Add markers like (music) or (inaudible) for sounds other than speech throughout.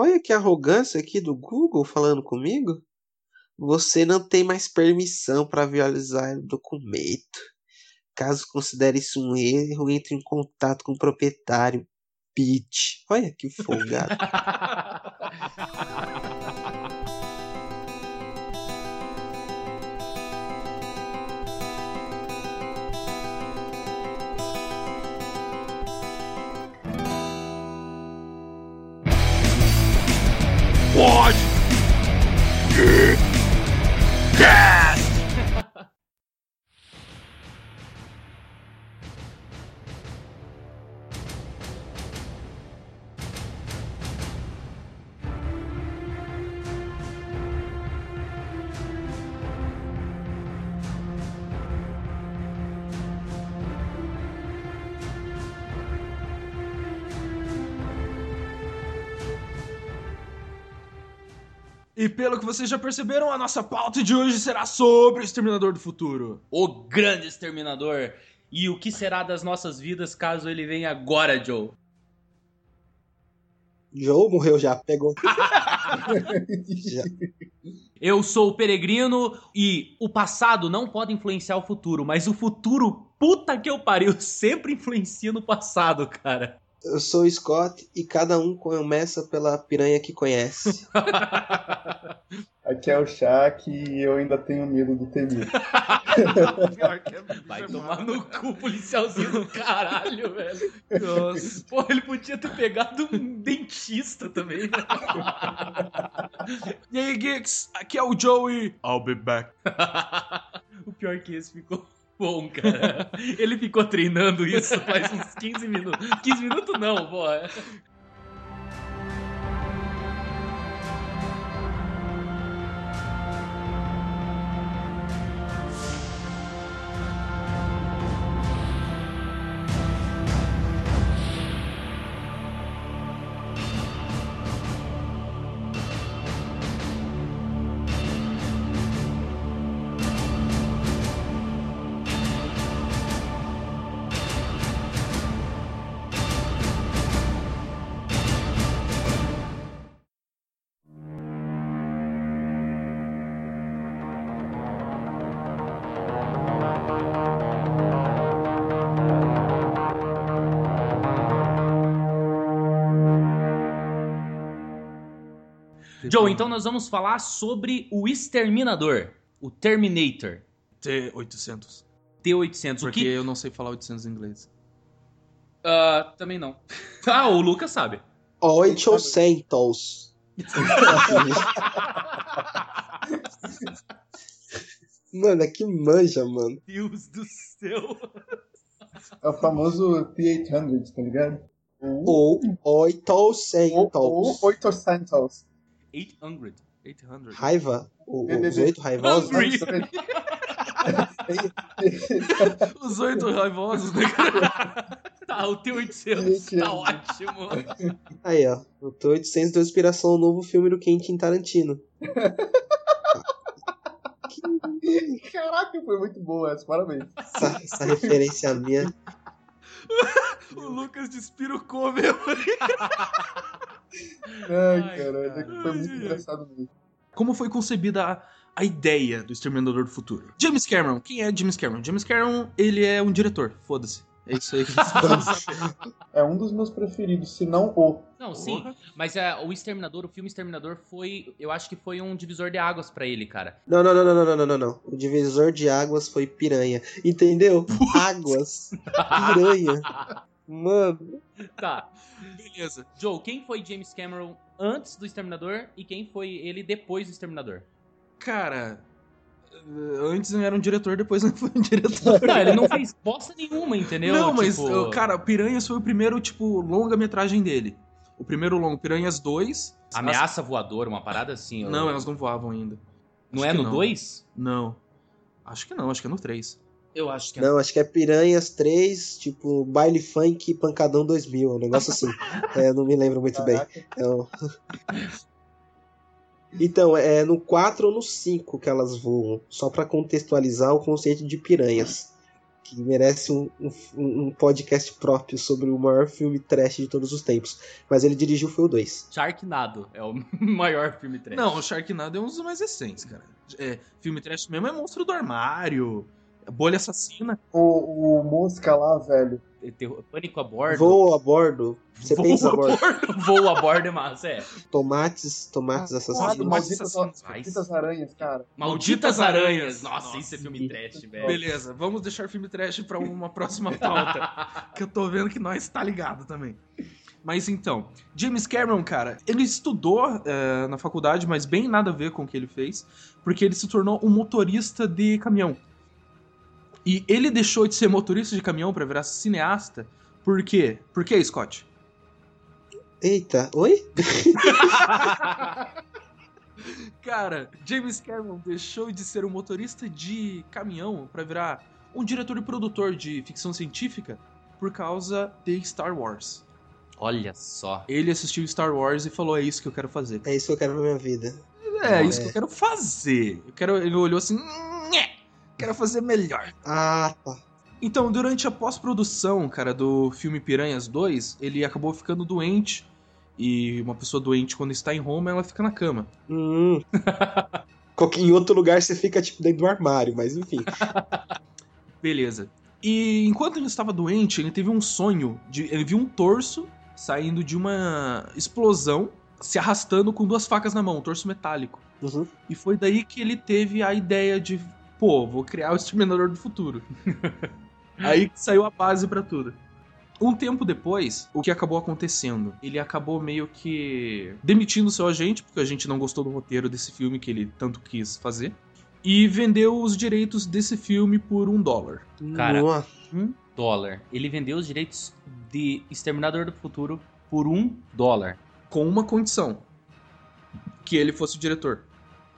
Olha que arrogância aqui do Google falando comigo. Você não tem mais permissão para visualizar o documento. Caso considere isso um erro, entre em contato com o proprietário. Bitch. Olha que folgado. (laughs) Pode! Pelo que vocês já perceberam, a nossa pauta de hoje será sobre o Exterminador do Futuro. O grande exterminador. E o que será das nossas vidas caso ele venha agora, Joe? Joe morreu já, pegou. (laughs) já. Eu sou o peregrino e o passado não pode influenciar o futuro, mas o futuro, puta que eu pariu, sempre influencia no passado, cara. Eu sou o Scott e cada um começa pela piranha que conhece. (laughs) Aqui é o Shaq e eu ainda tenho medo do Temir. (laughs) Vai tomar no cu, policialzinho do caralho, velho. Nossa. Pô, ele podia ter pegado um dentista também, né? E aí, Geeks? Aqui é o Joey. I'll be back. (laughs) o pior é que esse ficou bom, cara. Ele ficou treinando isso faz uns 15 minutos. 15 minutos não, pô. Joe, então nós vamos falar sobre o Exterminador, o Terminator. T-800. T-800. Porque o que... eu não sei falar 800 em inglês. Uh, também não. (laughs) ah, o Lucas sabe. 800. (laughs) mano, é que manja, mano. Deus do céu. É o famoso T-800, tá ligado? Ou 800. Ou 800. 800. 800. Raiva? O, os oito raivosos? os oito raivosos, né, cara? Tá, o T-800 tá ótimo. Aí, ó. O T-800 deu inspiração ao novo filme do Quentin Tarantino. Caraca, foi muito boa essa, parabéns. Essa, essa referência minha. (laughs) o Lucas despirucou mesmo. (laughs) (laughs) Ai, caralho, cara. foi muito engraçado mesmo. Como foi concebida a, a ideia do Exterminador do Futuro? James Cameron. Quem é James Cameron? James Cameron, ele é um diretor. Foda-se. É isso aí que (laughs) É um dos meus preferidos, se não o. Não, sim. Mas é, o Exterminador, o filme Exterminador foi. Eu acho que foi um divisor de águas para ele, cara. Não, não, não, não, não, não, não, não. O divisor de águas foi piranha. Entendeu? Águas. Piranha. (laughs) Mano. Tá. Beleza. Joe, quem foi James Cameron antes do Exterminador e quem foi ele depois do Exterminador? Cara, antes era um diretor, depois não (laughs) foi um diretor. Não, ele não fez bosta nenhuma, entendeu? Não, mas, tipo... cara, Piranhas foi o primeiro, tipo, longa-metragem dele. O primeiro longo, Piranhas 2. Ameaça as... voadora, uma parada assim. Não, eu... elas não voavam ainda. Não acho é no 2? Não. não. Acho que não, acho que é no 3. Eu acho que é. Não, acho que é Piranhas 3, tipo, Baile Funk Pancadão 2000, um negócio assim. (laughs) é, não me lembro muito Caraca. bem. É Então, é no 4 ou no 5 que elas voam, só para contextualizar o conceito de piranhas. que merece um, um, um podcast próprio sobre o maior filme trash de todos os tempos. Mas ele dirigiu foi o 2. Sharknado é o (laughs) maior filme trash. Não, o Sharknado é um dos mais recentes, cara. É, filme trash mesmo é Monstro do Armário, Bolha Assassina. O, o Mosca lá, velho. Pânico a bordo. Voo a bordo, a Voo bordo, (laughs) Voo a bordo é massa, é. tomates, tomates assassinos. Malditas, assassinos. malditas aranhas, cara. Malditas aranhas. Nossa, Nossa, isso é filme trash, velho. Beleza, vamos deixar filme trash pra uma próxima pauta. (laughs) que eu tô vendo que nós tá ligado também. Mas então, James Cameron, cara, ele estudou eh, na faculdade, mas bem nada a ver com o que ele fez, porque ele se tornou um motorista de caminhão. E ele deixou de ser motorista de caminhão pra virar cineasta. Por quê? Por quê, Scott? Eita, oi? (laughs) Cara, James Cameron deixou de ser um motorista de caminhão pra virar um diretor e produtor de ficção científica por causa de Star Wars. Olha só. Ele assistiu Star Wars e falou: É isso que eu quero fazer. É isso que eu quero pra minha vida. É, É. isso que eu quero fazer. Eu quero... Ele olhou assim: "Nhé, Quero fazer melhor. Ah, tá. Então, durante a pós-produção, cara, do filme Piranhas 2, ele acabou ficando doente. E uma pessoa doente, quando está em Roma, ela fica na cama. Hum. (laughs) Em outro lugar você fica tipo dentro do armário, mas enfim. (laughs) Beleza. E enquanto ele estava doente, ele teve um sonho de. Ele viu um torso saindo de uma explosão, se arrastando com duas facas na mão, um torso metálico. Uhum. E foi daí que ele teve a ideia de, pô, vou criar o Exterminador do Futuro. (laughs) Aí que saiu a base pra tudo. Um tempo depois, o que acabou acontecendo? Ele acabou meio que demitindo seu agente, porque a gente não gostou do roteiro desse filme que ele tanto quis fazer. E vendeu os direitos desse filme por um dólar. Cara. Nossa. Um dólar. Ele vendeu os direitos de Exterminador do Futuro por um dólar. Com uma condição. Que ele fosse o diretor.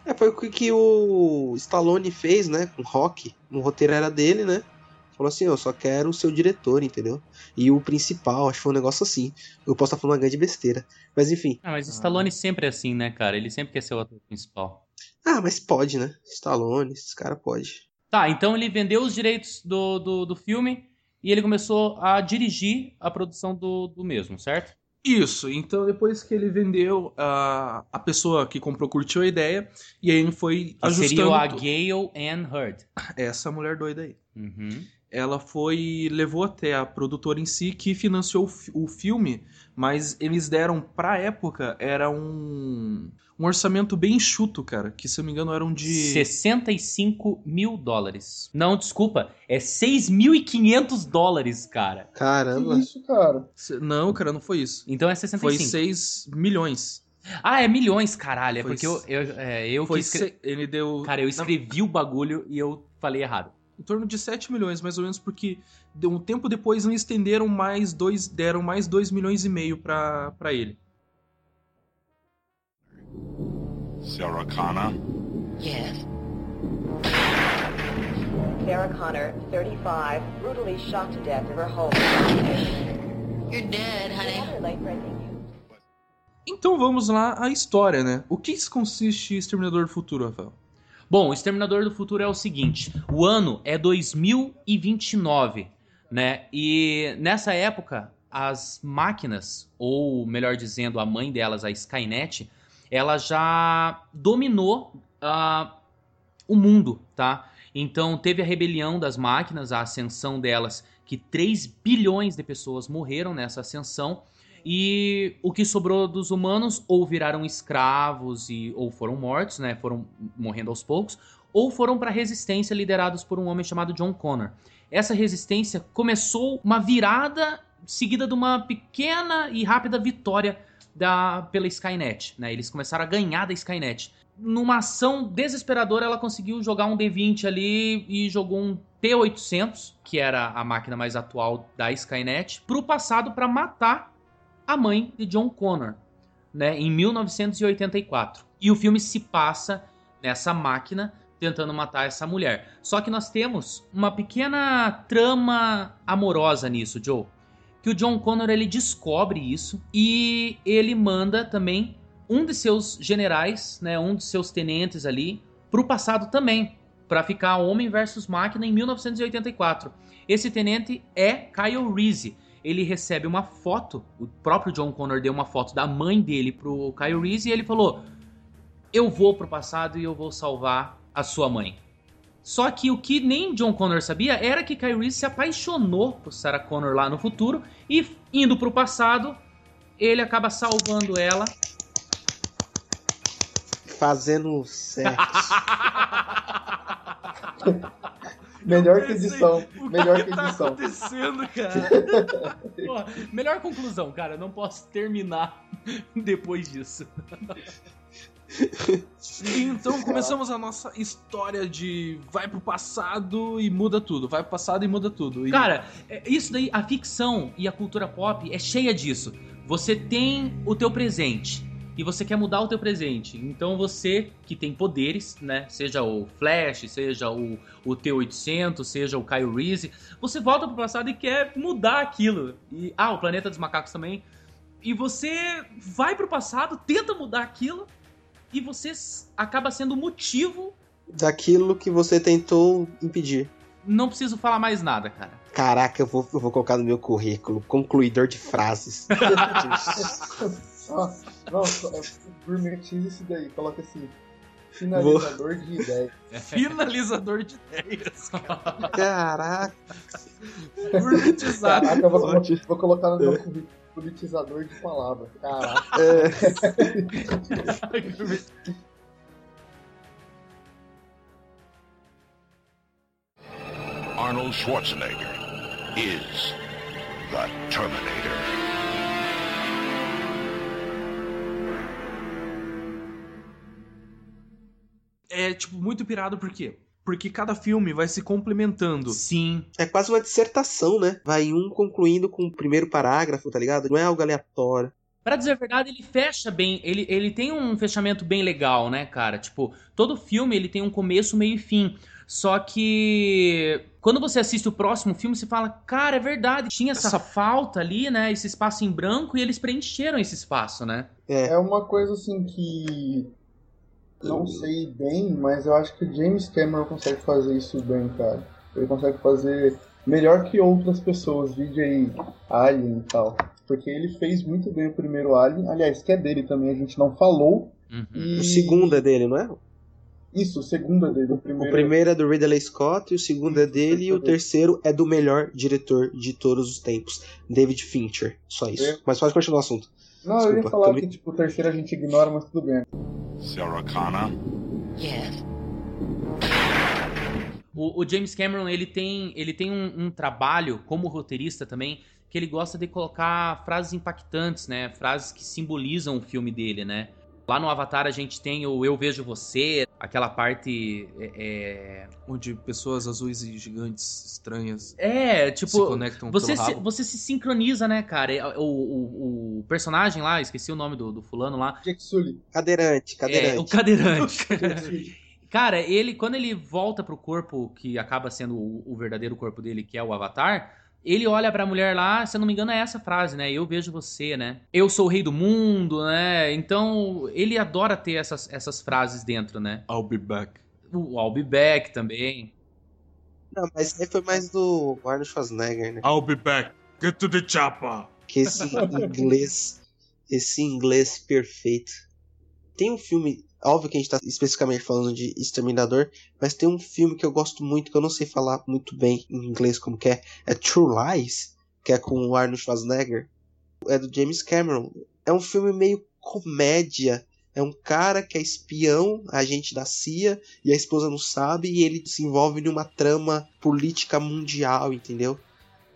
É, foi o que- que o Stallone fez, né? Com o Rock. O roteiro era dele, né? Falou assim, eu só quero o seu diretor, entendeu? E o principal, acho que foi um negócio assim. Eu posso estar falando uma grande besteira. Mas enfim. Ah, mas Stallone sempre é assim, né, cara? Ele sempre quer ser o ator principal. Ah, mas pode, né? Stallone, esse cara pode. Tá, então ele vendeu os direitos do, do, do filme e ele começou a dirigir a produção do, do mesmo, certo? Isso, então depois que ele vendeu, a a pessoa que comprou curtiu a ideia, e aí ele foi Que ajustando seria a Gale Ann Hurd. essa mulher doida aí. Uhum. Ela foi levou até a produtora em si que financiou o fi- o filme, mas eles deram pra época era um um orçamento bem enxuto, cara, que se eu não me engano eram de 65 mil dólares. Não, desculpa, é 6.500 dólares, cara. Caramba. Que isso, cara? Não, cara, não foi isso. Então é Foi 65. 6 milhões. Ah, é milhões, caralho. É Foi porque eu, eu, é, eu Foi que escre... se- ele deu Cara, eu escrevi o bagulho e eu falei errado. Em torno de 7 milhões, mais ou menos, porque de um tempo depois eles estenderam mais dois, deram mais 2 milhões e meio pra, pra ele. Sarah Connor. Yes. Sarah Connor, 35, brutally shot to death in her home. You're dead, honey. Então vamos lá à história, né? O que consiste Exterminador do Futuro, Rafael? Bom, o Exterminador do Futuro é o seguinte: o ano é 2029, né? E nessa época, as máquinas, ou melhor dizendo, a mãe delas, a Skynet, ela já dominou ah, o mundo, tá? Então teve a rebelião das máquinas, a ascensão delas, que 3 bilhões de pessoas morreram nessa ascensão. E o que sobrou dos humanos ou viraram escravos e ou foram mortos, né? Foram morrendo aos poucos, ou foram para a resistência liderados por um homem chamado John Connor. Essa resistência começou uma virada seguida de uma pequena e rápida vitória da pela Skynet, né? Eles começaram a ganhar da Skynet. Numa ação desesperadora, ela conseguiu jogar um D20 ali e jogou um P800, que era a máquina mais atual da Skynet, pro passado para matar a mãe de John Connor, né, em 1984. E o filme se passa nessa máquina tentando matar essa mulher. Só que nós temos uma pequena trama amorosa nisso, Joe. Que o John Connor ele descobre isso e ele manda também um de seus generais, né, um de seus tenentes ali, pro passado também, pra ficar Homem versus Máquina em 1984. Esse tenente é Kyle Reese. Ele recebe uma foto, o próprio John Connor deu uma foto da mãe dele pro Kyle Reese e ele falou: "Eu vou pro passado e eu vou salvar a sua mãe". Só que o que nem John Connor sabia era que Kyle Reese se apaixonou por Sarah Connor lá no futuro e indo pro passado, ele acaba salvando ela. Fazendo sexo. (laughs) Melhor que edição. O Melhor que, que tá edição. acontecendo, cara? (laughs) Pô, melhor conclusão, cara. Não posso terminar (laughs) depois disso. Então começamos a nossa história de vai pro passado e muda tudo. Vai pro passado e muda tudo. E- Cara, é- isso daí, a ficção e a cultura pop é cheia disso. Você tem o teu presente e você quer mudar o teu presente. Então você que tem poderes, né? Seja o Flash, seja o, o T-800, seja o Kyle Reese, você volta pro passado e quer mudar aquilo. E, ah, o Planeta dos Macacos também. E você vai pro passado, tenta mudar aquilo e você acaba sendo o motivo. Daquilo que você tentou impedir. Não preciso falar mais nada, cara. Caraca, eu vou, eu vou colocar no meu currículo. Concluidor de frases. (laughs) (laughs) Não, só- é, gourmetiza isso daí. Coloca assim. Finalizador de ideia. (laughs) Finalizador de ideias. Caraca. Gourmetizado. Caraca, eu vou, vou colocar no meu currículo. Politizador de palavras. Caraca. É, (laughs) Arnold Schwarzenegger is the Terminator. É, tipo, muito pirado por quê? Porque cada filme vai se complementando. Sim. é quase uma dissertação, né? Vai um concluindo com o primeiro parágrafo, tá ligado? Não é algo aleatório. Pra dizer a verdade, ele fecha bem. Ele, ele tem um fechamento bem legal, né, cara? Tipo, todo filme ele tem um começo, meio e fim. Só que quando você assiste o próximo filme, você fala, cara, é verdade, tinha essa, Essa- falta ali, né? Esse espaço em branco e eles preencheram esse espaço, né? É uma coisa assim que. Não sei bem, mas eu acho que o James Cameron consegue fazer isso bem, cara. Ele consegue fazer melhor que outras pessoas, vídeo aí, Alien e tal. Porque ele fez muito bem o primeiro Alien. Aliás, que é dele também, a gente não falou. Uhum. E... O segundo é dele, não é? Isso, o segundo é dele. O O primeiro, primeiro é do Ridley Scott, e o segundo é dele, e o terceiro é do melhor diretor de todos os tempos, David Fincher. Só isso. É. Mas pode continuar o assunto. Não, eu ia Desculpa, falar que tipo, o terceiro a gente ignora, mas tudo bem. Sarah Connor Yes. O, o James Cameron, ele tem, ele tem um, um trabalho como roteirista também, que ele gosta de colocar frases impactantes, né? Frases que simbolizam o filme dele, né? Lá no Avatar a gente tem o Eu Vejo Você, aquela parte. É, Onde pessoas azuis e gigantes estranhas é, é, se tipo. conectam Você pelo se, você se sincroniza, né, cara? É, O, o, o personagem lá, esqueci o nome do, do fulano lá. Jake Sully. Cadeirante, É, o cadeirante. (laughs) cadeirante. Cara, ele, quando ele volta pro corpo que acaba sendo o, o verdadeiro corpo dele, que é o Avatar, ele olha pra mulher lá, se eu não me engano, é essa frase, né? Eu vejo você, né? Eu sou o rei do mundo, né? Então, ele adora ter essas, essas frases dentro, né? I'll be back. O I'll be back também. Não, mas aí foi mais do Arnold Schwarzenegger, né? I'll be back. Get to the chopper. Que esse inglês, esse inglês perfeito. Tem um filme, óbvio que a gente tá especificamente falando de Exterminador, mas tem um filme que eu gosto muito, que eu não sei falar muito bem em inglês como que é, é True Lies, que é com o Arnold Schwarzenegger. É do James Cameron. É um filme meio comédia. É um cara que é espião, agente da CIA, e a esposa não sabe, e ele se envolve numa trama política mundial, entendeu?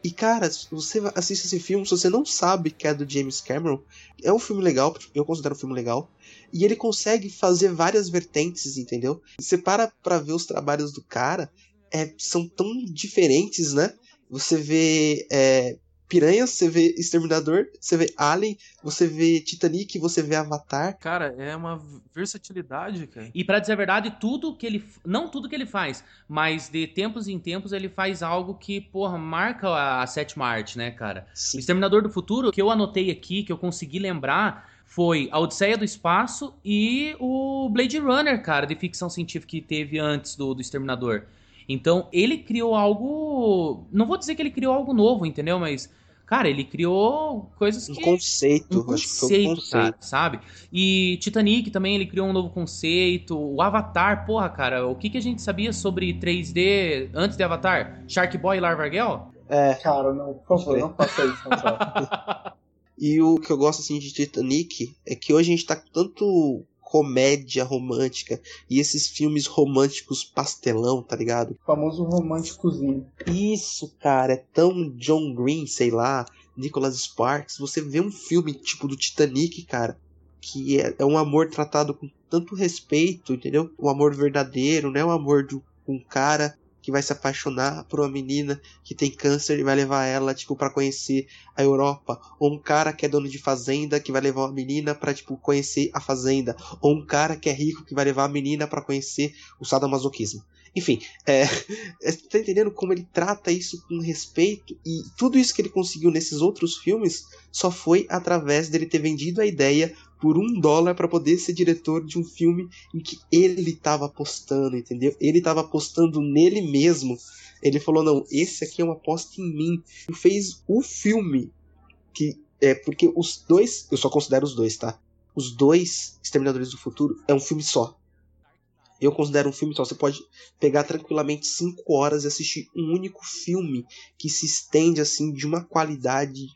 E cara, você assiste esse filme, se você não sabe que é do James Cameron, é um filme legal, eu considero um filme legal. E ele consegue fazer várias vertentes, entendeu? Você para pra ver os trabalhos do cara, é, são tão diferentes, né? Você vê é, Piranha, você vê Exterminador, você vê Alien, você vê Titanic, você vê Avatar. Cara, é uma versatilidade, cara. E pra dizer a verdade, tudo que ele. Não tudo que ele faz, mas de tempos em tempos ele faz algo que, porra, marca a, a sétima arte, né, cara? O Sim. Exterminador do Futuro, que eu anotei aqui, que eu consegui lembrar, foi a Odisseia do Espaço e o Blade Runner, cara, de ficção científica que teve antes do, do Exterminador. Então, ele criou algo. Não vou dizer que ele criou algo novo, entendeu? Mas, cara, ele criou coisas Um que. conceito, um acho que foi um conceito, conceito. cara, sabe? E Titanic também, ele criou um novo conceito. O Avatar, porra, cara, o que, que a gente sabia sobre 3D antes de Avatar? Shark Boy e Larvargel? É, Cara, não, por favor, não faça isso, não (laughs) e o que eu gosto assim de Titanic é que hoje a gente tá com tanto comédia romântica e esses filmes românticos pastelão, tá ligado? O famoso românticozinho. Isso, cara, é tão John Green, sei lá, Nicholas Sparks. Você vê um filme tipo do Titanic, cara, que é, é um amor tratado com tanto respeito, entendeu? Um amor verdadeiro, não é um amor de um cara que vai se apaixonar por uma menina que tem câncer e vai levar ela, tipo, para conhecer a Europa. Ou um cara que é dono de fazenda que vai levar uma menina pra, tipo, conhecer a fazenda. Ou um cara que é rico que vai levar a menina para conhecer o sadomasoquismo. Enfim, é, (laughs) é, tá entendendo como ele trata isso com respeito e tudo isso que ele conseguiu nesses outros filmes só foi através dele ter vendido a ideia por um dólar para poder ser diretor de um filme em que ele estava apostando, entendeu? Ele estava apostando nele mesmo. Ele falou: não, esse aqui é uma aposta em mim. E fez o filme que é porque os dois, eu só considero os dois, tá? Os dois Exterminadores do Futuro é um filme só. Eu considero um filme só. Você pode pegar tranquilamente 5 horas e assistir um único filme que se estende assim de uma qualidade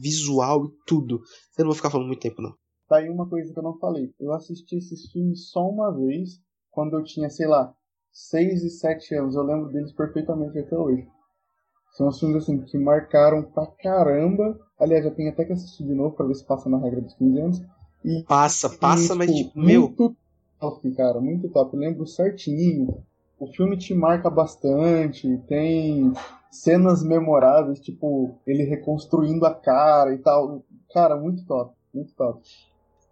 visual e tudo. Eu não vou ficar falando muito tempo, não. Tá aí uma coisa que eu não falei. Eu assisti esses filmes só uma vez, quando eu tinha, sei lá, 6 e 7 anos. Eu lembro deles perfeitamente até hoje. São os filmes assim que marcaram pra caramba. Aliás, eu tenho até que assistir de novo pra ver se passa na regra dos 15 anos. E, Passa, passa, e, mas tipo, tipo, meu, muito top, cara, muito top. Eu lembro certinho. O filme te marca bastante, tem cenas memoráveis, tipo, ele reconstruindo a cara e tal. Cara, muito top, muito top.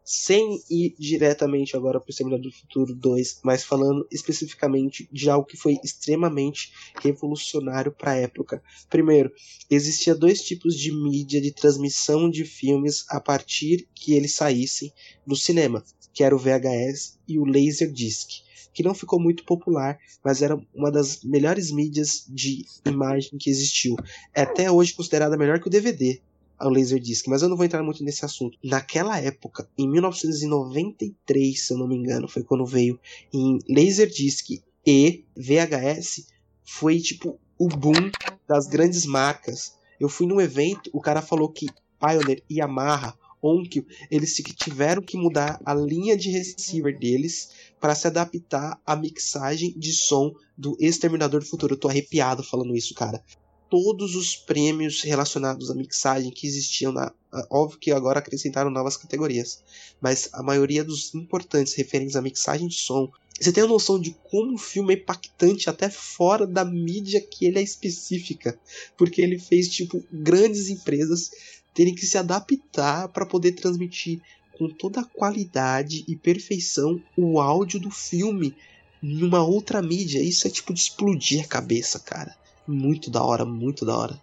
Sem ir diretamente agora pro Exterminador do Futuro 2, mas falando especificamente de algo que foi extremamente revolucionário para a época. Primeiro, existia dois tipos de mídia de transmissão de filmes a partir que eles saíssem do cinema, que era o VHS e o Laserdisc, que não ficou muito popular, mas era uma das melhores mídias de imagem que existiu. É até hoje considerada melhor que o DVD ao Laserdisc, mas eu não vou entrar muito nesse assunto. Naquela época, em 1993, se eu não me engano, foi quando veio em Laserdisc e VHS, foi tipo o boom das grandes marcas. Eu fui num evento, o cara falou que Pioneer, Yamaha, Onkyo, eles tiveram que mudar a linha de receiver deles para se adaptar à mixagem de som do Exterminador do Futuro. Eu tô arrepiado falando isso, cara todos os prêmios relacionados à mixagem que existiam na. Óbvio que agora acrescentaram novas categorias, mas a maioria dos importantes referentes à mixagem de som. Você tem a noção de como o filme é impactante até fora da mídia que ele é específica, porque ele fez tipo grandes empresas terem que se adaptar para poder transmitir com toda a qualidade e perfeição o áudio do filme numa outra mídia. Isso é tipo de explodir a cabeça, cara muito da hora, muito da hora.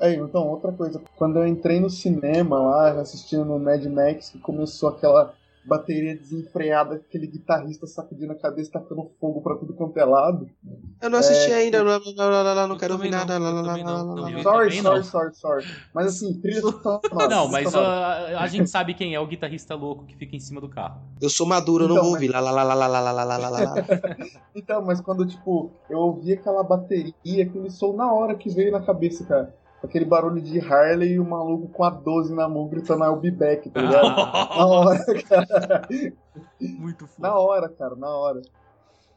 É, então, outra coisa, quando eu entrei no cinema lá, assistindo no Mad Max, que começou aquela bateria desenfreada, aquele guitarrista sacudindo a cabeça, tacando fogo pra tudo quanto é lado. Eu não assisti É, ainda, não, não, não, não, não, quero ouvir nada. Sorry, sorry, sorry, sorry. Mas assim, trilha sonora. Não, mas ah, a gente sabe quem é o guitarrista louco que fica em cima do carro. Eu sou maduro, eu não Então, vou mas- ouvir. Lá, lá, lá, lá, lá, lá, lá, lá, lá, lá, lá. Então, mas quando, tipo, eu ouvi aquela bateria, aquele som na hora que veio na cabeça, cara. Aquele barulho de Harley e o maluco com a 12 na mão gritando I'll be back, tá ligado? (laughs) na hora, cara. Muito foda. Na hora, cara, na hora.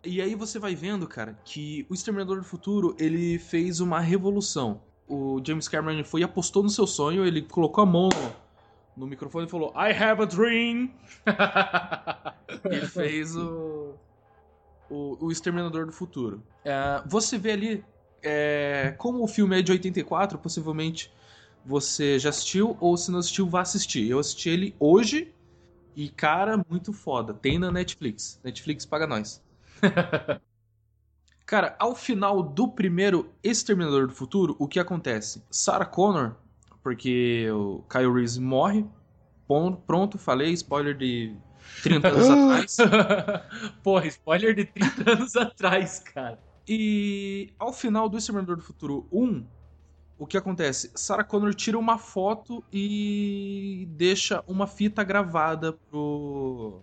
E aí você vai vendo, cara, que o Exterminador do Futuro, ele fez uma revolução. O James Cameron foi e apostou no seu sonho, ele colocou a mão no, microfone e falou I have a dream! (laughs) ele fez o, o, o Exterminador do Futuro. É, você vê ali, é, como o filme é de 84, possivelmente você já assistiu, ou se não assistiu, vá assistir. Eu assisti ele hoje e, cara, muito foda. Tem na Netflix. Netflix paga nós. (laughs) Cara, ao final do primeiro Exterminador do Futuro, o que acontece? Sarah Connor, porque o Kyle Reese morre, Pronto, falei, spoiler de 30 anos (laughs) atrás. Porra, spoiler de 30 anos atrás, cara. E ao final do Exterminador do Futuro 1, o que acontece? Sarah Connor tira uma foto e deixa uma fita gravada pro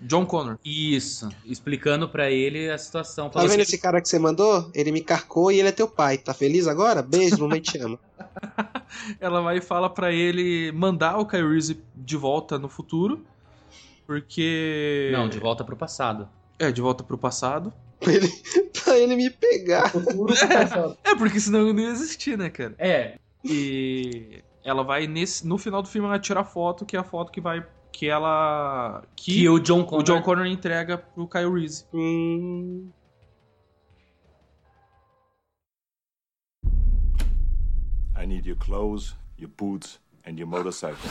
John Connor. Isso, explicando pra ele a situação. Tá vendo esse cara que você mandou? Ele me carcou e ele é teu pai. Tá feliz agora? Beijo, mamãe te ama. (laughs) Ela vai e fala pra ele mandar o Kyle Reese de volta no futuro, porque Não, de volta pro passado. é de volta pro passado. Pra ele, (laughs) pra ele me pegar. Passado. É porque senão ele não ia existir, né, cara? É, E ela vai nesse no final do filme ela tira a foto que é a foto que vai que ela que, que o John o Connor... John Connor entrega pro Kyle Reese. Hum, I need your clothes, your boots, and your motorcycle.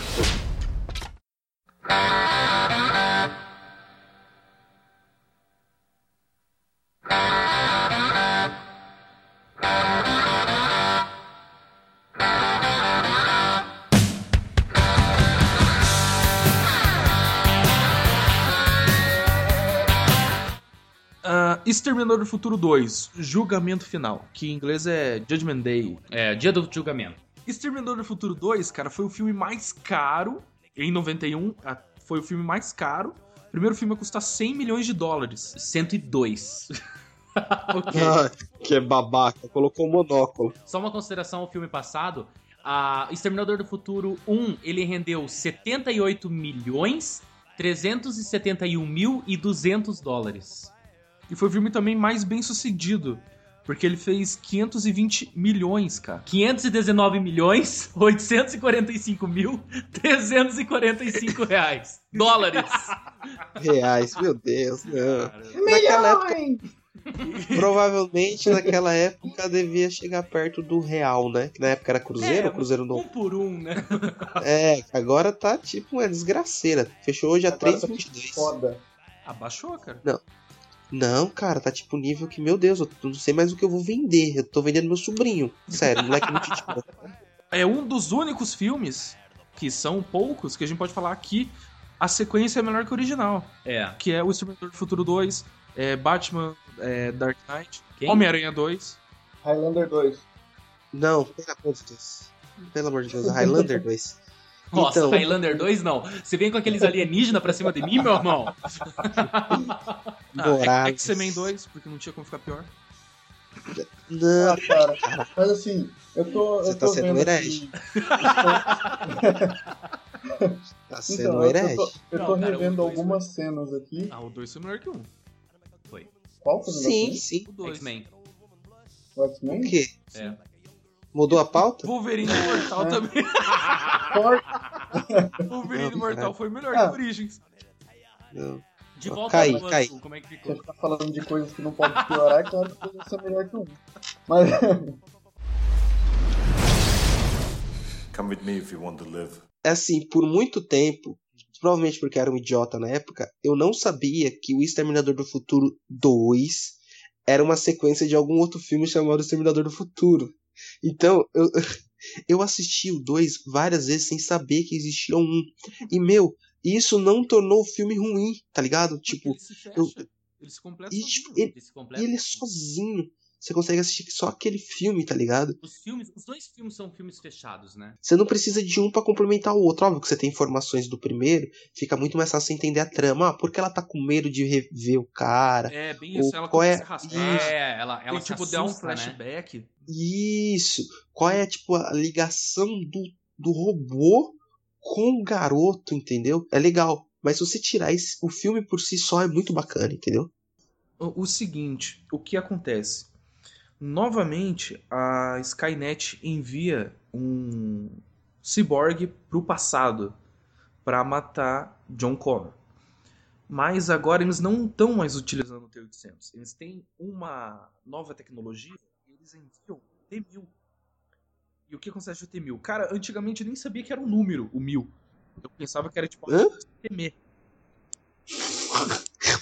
Exterminador do Futuro 2, Julgamento Final, que em inglês é Judgment Day. É, dia do julgamento. Exterminador do Futuro 2, cara, foi o filme mais caro em 91, ah, foi o filme mais caro. O primeiro filme a custar 100 milhões de dólares. 102. (laughs) Ok. ah, que é babaca. Colocou um monóculo. Só uma consideração ao filme passado. A Exterminador do Futuro 1, ele rendeu 78 milhões 371 mil e 200 dólares. E foi o filme também mais bem sucedido, porque ele fez 520 milhões, cara. 519 milhões 845 mil 345 reais. Dólares. (laughs) Reais, meu Deus, não. Naquela época, provavelmente naquela época devia chegar perto do real, né? Que na época era cruzeiro, É, cruzeiro não. Um por um, né? É, agora tá tipo uma desgraceira. Fechou hoje a Agora tá 3,22. Foda. Abaixou, cara. Não, cara, tá tipo nível que, meu Deus, eu não sei mais o que eu vou vender. Eu tô vendendo meu sobrinho. Sério, moleque não te tira. É um dos únicos filmes, que são poucos, que a gente pode falar que a sequência é melhor que o original. É. Que é o Exterminador do Futuro 2, é Batman é, Dark Knight? Homem-Aranha 2. Highlander 2. Não, pelo amor de Deus. Pelo amor de Deus, (laughs) Highlander 2. Nossa, Então- Highlander 2 não. Você vem com aqueles alienígenas pra cima de mim, meu irmão? Ah, Morales. X-Men 2, porque não tinha como ficar pior. Não, Ah, cara. Mas assim, eu tô. Você eu tá sendo herege. (laughs) tá sendo Então, um eu, eu herege. tô, eu Não, tô cara, revendo o algumas cenas aqui. Ah, o 2 foi melhor que o 1. Qual foi o Sim, sim. O 2. X-Men. O O X-Men? quê? É. Mudou a pauta? Wolverine Imortal (laughs) É. também. (laughs) Thor- (laughs) Não, Imortal caralho. foi melhor Ah. que o Origens. Não. De volta Cai, ao cai. como é que Você ficou? tá falando de coisas que não pode piorar, é claro que vai ser melhor que um. Mas. (laughs) Come with me if you want to live. É assim, por muito tempo, provavelmente porque era um idiota na época, eu não sabia que o Exterminador do Futuro 2 era uma sequência de algum outro filme chamado Exterminador do Futuro. Então, eu, (laughs) eu assisti o 2 várias vezes sem saber que existia um 1. E, meu, isso não tornou o filme ruim, tá ligado? Tipo, ele se fecha. eu- Ele se completa e, sozinho. tipo, ele, Esse completo. e ele é sozinho. Você consegue assistir só aquele filme, tá ligado? Os filmes, os dois filmes são filmes fechados, né? Você não precisa de um pra complementar o outro. Óbvio que você tem informações do primeiro, fica muito mais fácil você entender a trama. Ah, por que ela tá com medo de rever o cara? É, bem isso. O- Ela qual é- começa a raspar. É, ela, ela se tipo, dá um assusta, né? flashback. Isso. Qual é, tipo, a ligação do, do robô com o garoto, entendeu? É legal. Mas se você tirar esse, o filme por si só é muito bacana, entendeu? O, o seguinte, o que acontece? Novamente, a Skynet envia um ciborgue pro passado para matar John Connor. Mas agora eles não estão mais utilizando o T-800. Eles têm uma nova tecnologia e eles enviam o T-1000. E o que acontece com o T-1000? Cara, antigamente eu nem sabia que era um número, o 1000. Eu pensava que era tipo Hã? T-me.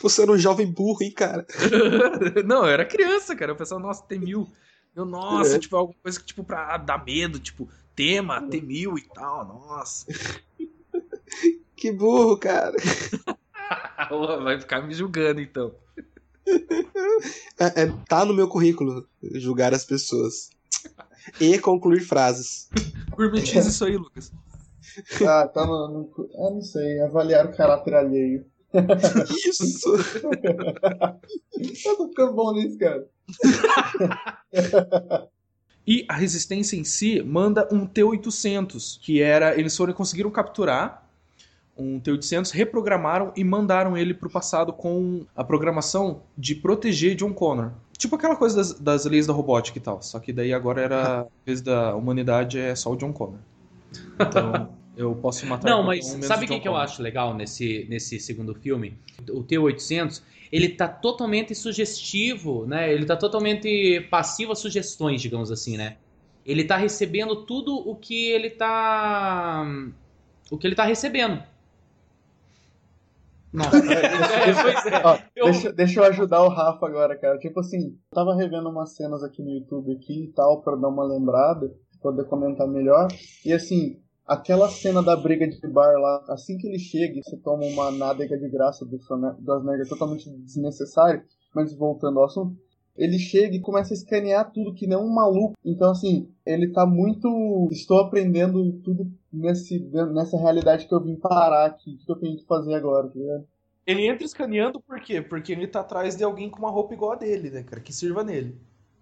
Você era um jovem burro, hein, cara? (laughs) não, eu era criança, cara. Eu pensava, nossa, T-1000. Eu, nossa, É. tipo, alguma coisa que, tipo, pra dar medo, tipo, tema, T-1000 e tal, nossa. (laughs) Que burro, cara. (laughs) Vai ficar me julgando, então. É, é, tá no meu currículo julgar as pessoas. E concluir frases. Gourmetiza isso aí, Lucas. Ah, tá no. no ah, não sei. Avaliar o caráter alheio. Isso! Eu tô ficando bom nisso, cara. E a resistência em si manda um T-800, que era. Eles foram conseguiram capturar um T-800, reprogramaram e mandaram ele pro passado com a programação de proteger John Connor. Tipo aquela coisa das, das leis da robótica e tal. Só que daí agora era. A vez da humanidade é só o John Connor. Então. Eu posso matar Não, mas um, sabe o que, que eu acho legal nesse, nesse segundo filme? O T-800, ele tá totalmente sugestivo, né? Ele tá totalmente passivo a sugestões, digamos assim, né? Ele tá recebendo tudo o que ele tá... O que ele tá recebendo. Nossa, (laughs) é, pois é. Ó, Eu- deixa, deixa eu ajudar o Rafa agora, cara. Tipo assim, eu tava revendo umas cenas aqui no YouTube aqui e tal, pra dar uma lembrada, pra poder comentar melhor. E assim, aquela cena da briga de bar lá, assim que ele chega, você toma uma nádega de graça do Schwarzenegger totalmente desnecessário, mas voltando ao assunto, ele chega e começa a escanear tudo que nem um maluco. Então, assim, ele tá muito. Estou aprendendo tudo nesse, nessa realidade que eu vim parar aqui. O que eu tenho que fazer agora, tá? Ele entra escaneando por quê? Porque ele tá atrás de alguém com uma roupa igual a dele, né, cara? Que sirva nele.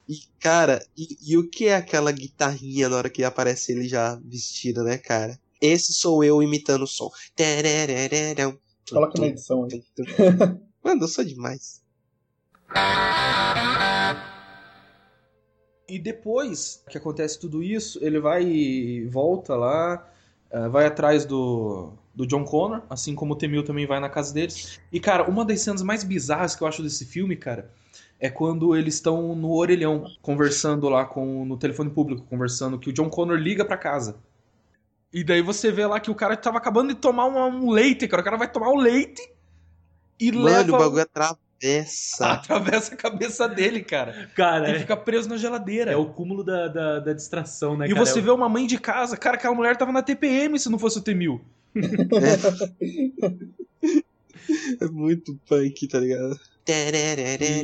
E, cara, e, e o que é aquela guitarrinha na hora que aparece ele já vestido, né, cara? Esse sou eu imitando o som. Coloca na edição aí. (laughs) Mano, eu sou demais. E depois que acontece tudo isso, ele vai e volta lá, eh, vai atrás do, do John Connor, assim como o Temil também vai na casa deles. E, cara, uma das cenas mais bizarras que eu acho desse filme, cara, é quando eles estão no orelhão, conversando lá com no telefone público, conversando, que o John Connor liga pra casa. E daí você vê lá que o cara tava acabando de tomar uma- um leite, cara. O cara vai tomar o leite e Mano, leva. o bagulho atravessa. (laughs) Atravessa a cabeça dele, cara. Cara, Ele é, fica preso na geladeira. é o cúmulo da, da, da distração, né, E cara? você É vê uma mãe de casa, cara, aquela mulher tava na TPM se não fosse o T-1000. (laughs) É muito punk, tá ligado?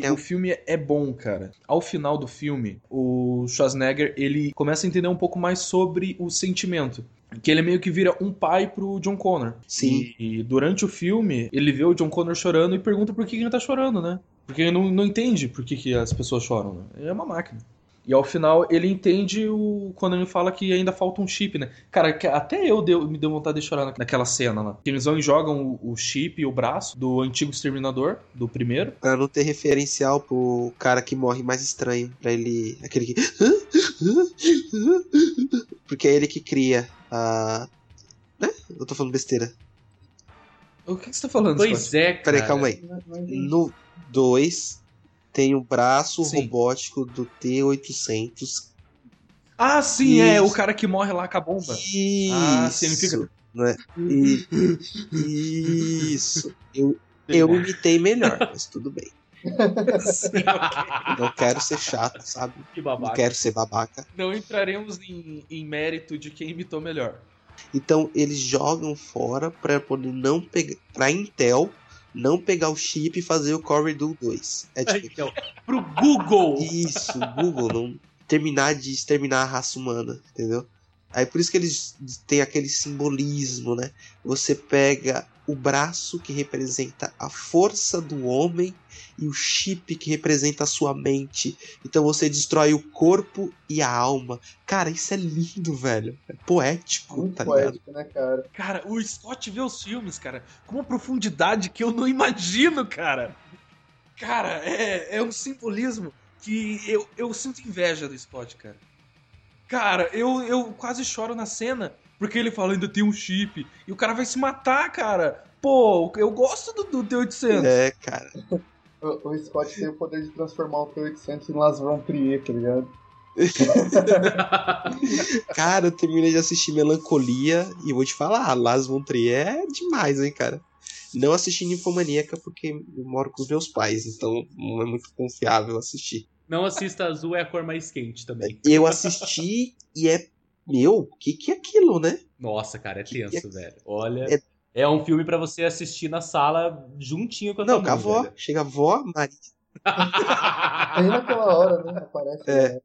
E o filme é bom, cara. Ao final do filme, o Schwarzenegger, ele começa a entender um pouco mais sobre o sentimento. Que ele meio que vira um pai pro John Connor. Sim. E, e durante o filme, ele vê o John Connor chorando e pergunta por que que ele tá chorando, né? Porque ele não, não entende por que, que as pessoas choram, né? Ele é uma máquina. E ao final ele entende o quando ele fala que ainda falta um chip, né? Cara, que até eu deu, me deu vontade de chorar na- naquela cena lá. Que Eles vão e jogam o, o chip e o braço do antigo exterminador, do primeiro. Pra não ter referencial pro cara que morre mais estranho. Pra ele. Aquele que. (laughs) Porque é ele que cria a. Né? Eu tô falando besteira. O que, que você tá falando, Pois Scott? é, cara. Peraí, calma aí. No 2 tem o braço Sim. robótico do T-800. Ah, sim, é Isso. o cara que morre lá com a bomba. Isso. Ah, sim, ele fica- Né? E- Isso. Eu, eu imitei melhor, mas tudo bem. (laughs) Não quero ser chato, sabe? Que Não quero ser babaca. Não entraremos em, em mérito de quem imitou melhor. Então eles jogam fora pra poder não pegar. Pra Intel não pegar o chip e fazer o Core do 2. É tipo Então, pro Google. isso, Google não terminar de exterminar a raça humana, entendeu? Aí por isso que eles têm aquele simbolismo, né? Você pega o braço que representa a força do homem e o chip que representa a sua mente. Então você destrói o corpo e a alma. Cara, isso é lindo, velho. É poético, Muito tá ligado? poético, né, cara? Cara, o Scott vê os filmes, cara, com uma profundidade que eu não imagino, cara. Cara, é, é um simbolismo que eu, eu sinto inveja do Scott, cara. Cara, eu, eu quase choro na cena, porque ele fala, ainda tem um chip, e o cara vai se matar, cara. Pô, eu gosto do, do T-800. É, cara. O, o Scott tem o poder de transformar o T-800 em Las Trier, tá ligado? (laughs) Cara, eu terminei de assistir Melancolia e vou te falar, Las Von Trier é demais, hein, cara. Não assisti Ninfomaníaca porque eu moro com os meus pais, então não é muito confiável assistir. Não assista azul é a cor mais quente também. Eu assisti e é. Meu, o que, que é aquilo, né? Nossa, cara, é tenso, velho. Olha. É- É um filme pra você assistir na sala juntinho com a Não, tua com a avó. velho. Chega a avó, Maria. Aí naquela hora, né? Aparece. É. né?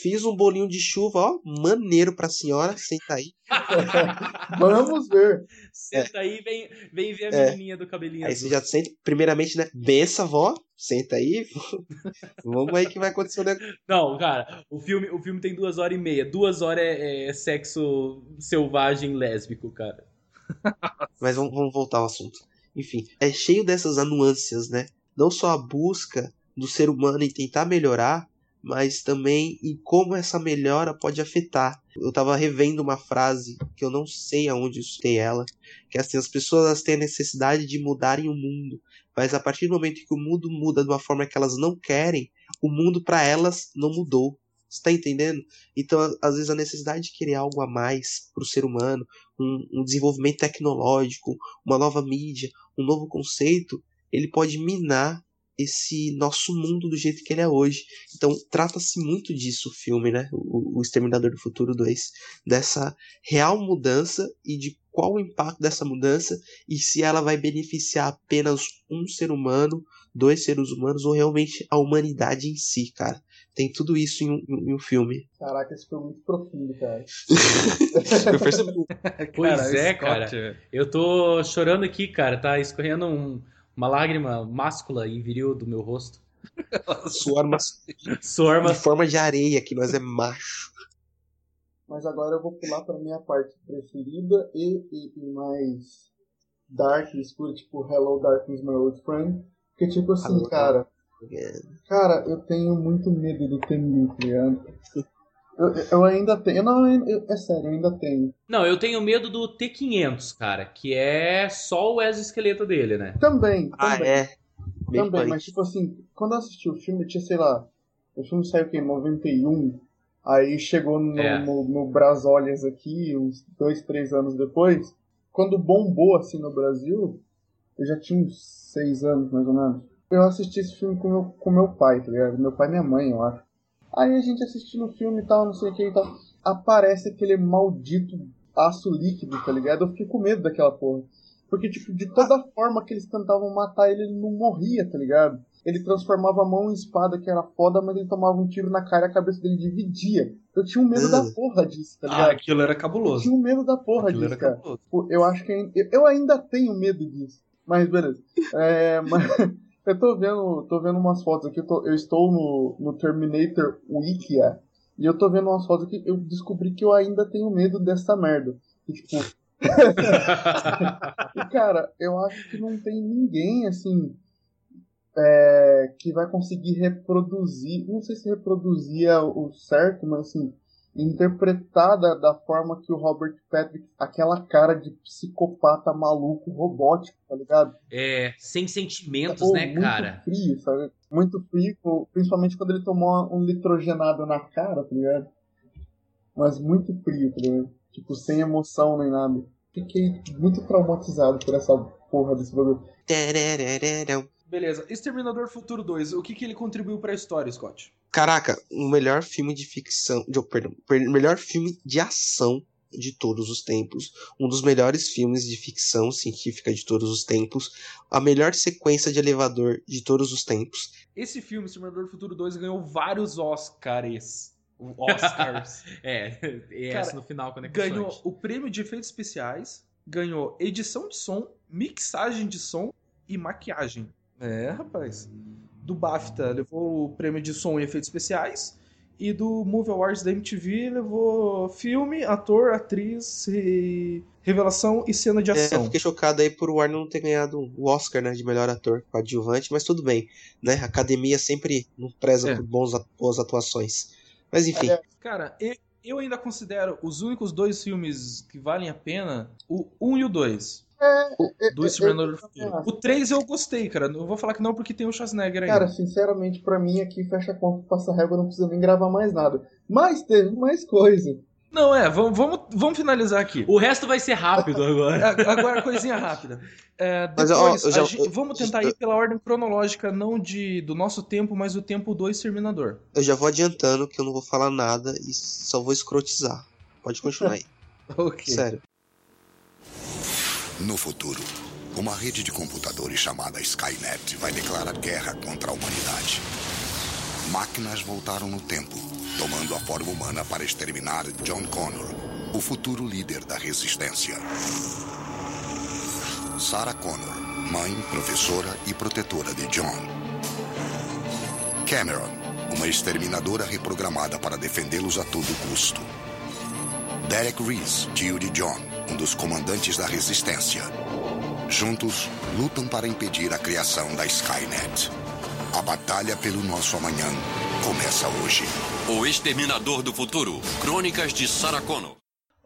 Fiz um bolinho de chuva, ó. Maneiro pra senhora. Senta aí. (laughs) Vamos ver. Senta aí e vem, vem ver a É. menininha do cabelinho Aí azul. você já senta. Primeiramente, né? Bença, avó. Senta aí. (laughs) Vamos aí que vai acontecer o negócio. Não, cara, o filme, o filme tem duas horas e meia. Duas horas é, é sexo selvagem lésbico, cara. (laughs) Mas vamos, vamos voltar ao assunto. Enfim, é cheio dessas anuâncias, né? Não só a busca do ser humano em tentar melhorar, mas também em como essa melhora pode afetar. Eu tava revendo uma frase que eu não sei aonde eu tem ela, que é assim, as pessoas têm a necessidade de mudarem o mundo, mas a partir do momento que o mundo muda de uma forma que elas não querem, o mundo para elas não mudou. Você tá entendendo? Então, às vezes, a necessidade de querer algo a mais pro ser humano, um, um desenvolvimento tecnológico, uma nova mídia, um novo conceito, ele pode minar esse nosso mundo do jeito que ele é hoje. Então, trata-se muito disso o filme, né? O, o Exterminador do Futuro 2. Dessa real mudança e de qual o impacto dessa mudança e se ela vai beneficiar apenas um ser humano, dois seres humanos ou realmente a humanidade em si, cara. Tem tudo isso em um, em um filme. Caraca, esse foi muito profundo, cara. Eu percebi. (laughs) Pois Cara, é, Scott, cara. Eu tô chorando aqui, cara. Tá escorrendo um- uma lágrima máscula e viril do meu rosto. (laughs) Suor mas Sorma. de forma de areia, que nós é macho. Mas agora eu vou pular pra minha parte preferida e, e, e mais dark, escura, tipo Hello Darkness, My Old Friend. Porque, tipo assim, Hello, cara, cara, eu tenho muito medo do Tengu, tá ligado? Eu, eu ainda tenho, não, eu- é sério, eu ainda tenho. Não, eu tenho medo do T500, cara, que é só o exoesqueleto dele, né? Também, Ah, também. é. Bem Também, mas tipo assim, quando eu assisti o filme, tinha, sei lá, o filme saiu que em 91, aí chegou no, É. no, no Brasólias aqui, uns dois, três anos depois, quando bombou assim no Brasil, eu já tinha uns seis anos mais ou menos. Eu assisti esse filme com meu, com meu pai, tá ligado? Meu pai e minha mãe, eu acho. Aí a gente assistindo o filme e tal, não sei o que e tal. Aparece aquele maldito aço líquido, tá ligado? Eu fiquei com medo daquela porra. Porque, tipo, de toda forma que eles tentavam matar ele, ele não morria, tá ligado? Ele transformava a mão em espada, que era foda, mas ele tomava um tiro na cara e a cabeça dele dividia. Eu tinha um medo da Ah. porra disso, tá Ah, ligado? aquilo era Eu cabuloso. tinha um medo da porra Aquilo disso, era cara. cabuloso. Eu acho que eu ainda tenho medo disso. Mas beleza. É, (laughs) mas eu tô vendo, tô vendo umas fotos aqui. Eu, tô- eu estou no, no Terminator Wikia. E eu tô vendo umas fotos aqui. Eu descobri que eu ainda tenho medo dessa merda. E, tipo. (laughs) e, cara, eu acho que não tem ninguém assim. é, que vai conseguir reproduzir. Não sei se reproduzir é o certo, mas assim interpretar da, forma que o Robert Patrick, aquela cara de psicopata maluco, robótico, tá ligado? É, sem sentimentos, Pô, né, muito cara? frio, sabe? Muito frio, principalmente quando ele tomou um nitrogenado na cara, tá ligado? Mas muito frio, tá ligado? Tipo, sem emoção nem nada. Fiquei muito traumatizado por essa porra desse bagulho. Beleza. Exterminador Futuro 2, o que, que ele contribuiu pra história, Scott? Caraca, o melhor filme de ficção. De, perdão, per- melhor filme de ação de todos os tempos. Um dos melhores filmes de ficção científica de todos os tempos. A melhor sequência de elevador de todos os tempos. Esse filme, Exterminador Futuro 2, ganhou vários Oscars. Oscars. (laughs) É, e Cara, essa no final quando é ganhou o prêmio de efeitos especiais, ganhou edição de som, mixagem de som e maquiagem. É, rapaz. Do BAFTA levou o prêmio de som e efeitos especiais. E do Movie Awards da MTV levou filme, ator, atriz, e revelação e cena de É, eu ação. fiquei chocado aí por o Warner não ter ganhado o Oscar né, de melhor ator coadjuvante, mas tudo bem. Né? A academia sempre não preza É. por bons, boas atuações. Mas enfim, Cara, e- eu ainda considero os únicos dois filmes que valem a pena o 1 e o 2. É, Do é, Exterminador do Futuro. acho. O 3 eu gostei, cara. Não vou falar que não porque tem o Schwarzenegger ainda. Cara, sinceramente, pra mim aqui fecha a conta, passa régua, não precisa nem gravar mais nada. Mas teve mais coisa. Não, é, vamos, vamos, vamos finalizar aqui. O resto vai ser rápido (laughs) agora. A- Agora, coisinha rápida. É, Mas, depois, ó, eu já- a gente- vamos tentar ir pela ordem cronológica, não de do nosso tempo, mas do tempo do Exterminador. eu já vou adiantando que eu não vou falar nada e só vou escrotizar. Pode continuar aí. (laughs) Ok. Sério. No futuro, uma rede de computadores chamada Skynet vai declarar guerra contra a humanidade. Máquinas voltaram no tempo, tomando a forma humana para exterminar John Connor, o futuro líder da resistência. Sarah Connor, mãe, professora e protetora de John. Cameron, uma exterminadora reprogramada para defendê-los a todo custo. Derek Reese, tio de John, um dos comandantes da resistência. Juntos, lutam para impedir a criação da Skynet. A batalha pelo nosso amanhã começa hoje. O Exterminador do Futuro. Crônicas de Sarah Connor.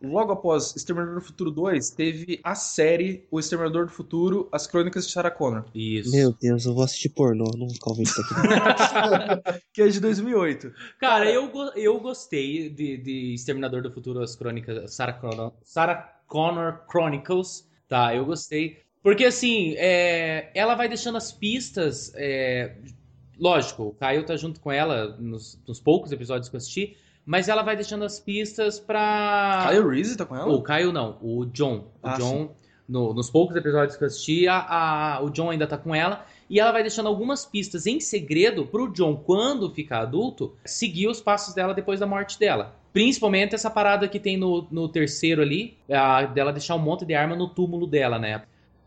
Logo após Exterminador do Futuro 2, teve a série O Exterminador do Futuro, As Crônicas de Sarah Connor. Isso. Meu Deus, eu vou assistir pornô, não isso aqui. (laughs) que é de 2008. Cara, eu, eu gostei de, de Exterminador do Futuro, as crônicas, Sarah Connor, Sarah Connor Chronicles, tá? Eu gostei. Porque, assim, é, ela vai deixando as pistas, é, lógico, o Caio tá junto com ela nos, nos poucos episódios que eu assisti, mas ela vai deixando as pistas pra... Kyle Reese tá com ela? O Caio não, o John. O Ah, John, no- nos poucos episódios que eu assisti, a, a- o John ainda tá com ela. E ela vai deixando algumas pistas em segredo pro John, quando ficar adulto, seguir os passos dela depois da morte dela. Principalmente essa parada que tem no, no terceiro ali, a, dela deixar um monte de arma no túmulo dela, né?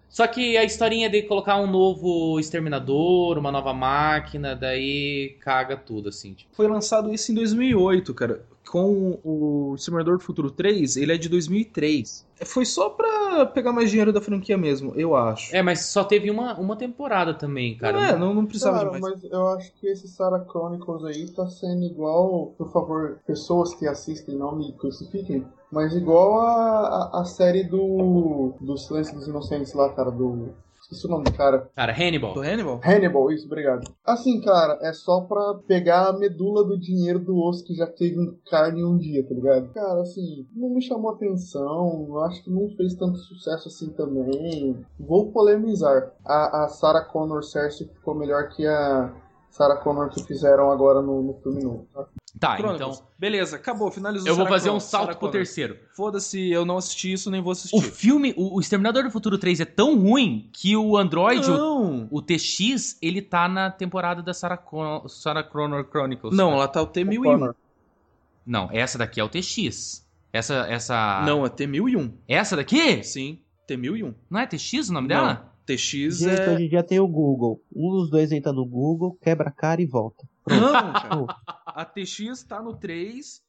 Só que a historinha de colocar um novo exterminador, uma nova máquina, daí caga tudo, assim. Tipo. Foi lançado isso em 2008, cara. Com o Exterminador do Futuro 3, ele é de 2003. Foi só pra pegar mais dinheiro da franquia mesmo, eu acho. É, mas só teve uma, uma temporada também, cara. Não, é, não, não precisava Cara, de mais. mas eu acho que esse Sarah Chronicles aí tá sendo igual, por favor, pessoas que assistem não me crucifiquem, mas igual a, a, a série do, do Silêncio dos Inocentes lá, cara, do... Esqueci o nome do cara. Cara, Hannibal. Do Hannibal? Hannibal, isso, obrigado. Assim, cara, é só pra pegar a medula do dinheiro do osso que já teve um carne um dia, tá ligado? Cara, assim, não me chamou atenção, eu acho que não fez tanto sucesso assim também. Vou polemizar. A, a Sarah Connor Cersei ficou melhor que a Sarah Connor que fizeram agora no, no filme novo, tá? Tá, Chronicles. então. Beleza, acabou, finalizou Eu vou Sarah fazer um salto Sarah pro Connor. terceiro. Foda-se, eu não assisti isso, nem vou O assistir. filme, o, o Exterminador do Futuro 3 é tão ruim que o Android, o, Não, o TX, ele tá na temporada da Sarah, Con Sarah Connor Chronicles. não, lá tá o T1001. Connor. Não, essa daqui é o TX. Essa, essa... Não, é T1001. Essa daqui? Sim, T1001. Não é TX o nome Não, dela? TX Gente, é... hoje em dia tem o Google. Um dos dois entra no Google, quebra a cara e volta. Não. (laughs) Pô, A TX tá no 3.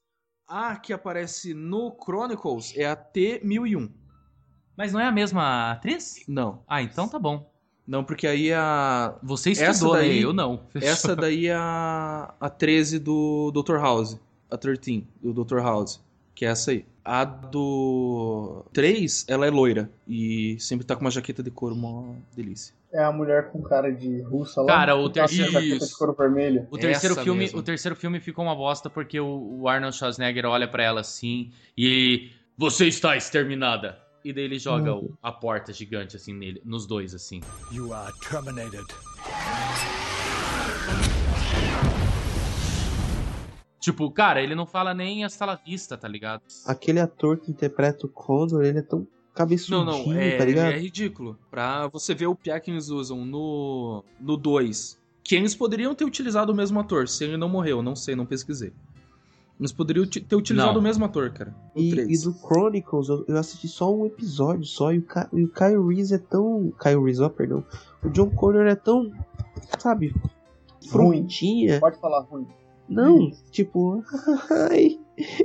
A que aparece no Chronicles é a T1001. Mas não é a mesma atriz? Não, Ah, então tá bom. não, porque aí a. Você Essa estudou, daí- né? Eu não. Essa daí é a, a 13 do Dr. House. A 13 do Dr. House. Que é essa aí. A do 3, ela é loira. E sempre tá com uma jaqueta de couro, mó delícia. É a mulher com cara de russa lá. Cara, o terceiro- jaqueta de Isso. couro vermelho. O terceiro, Essa filme, mesmo. o terceiro filme ficou uma bosta porque o, Arnold Schwarzenegger olha pra ela assim e você está exterminada. E daí ele joga o- a porta gigante assim nele, nos dois assim. You are terminated. Tipo, cara, ele não fala nem hasta la vista, tá ligado? aquele ator que interpreta o Condor, ele é tão Não, cabeçudinho, não, é, tá ligado? é ridículo. Pra você ver o piá que eles usam no, no 2, que eles poderiam ter utilizado o mesmo ator, se ele não morreu, não sei, não pesquisei. Mas poderiam ter utilizado Não. o mesmo ator, cara. No E, 3. e do Chronicles, eu, eu assisti só um episódio só, e o, Ka, e o Kyle Reese é tão. Kyle Reese, ó, perdão. O John Connor é tão. Sabe? Ruim. Frutinha. Pode falar ruim. Não, tipo. Ai,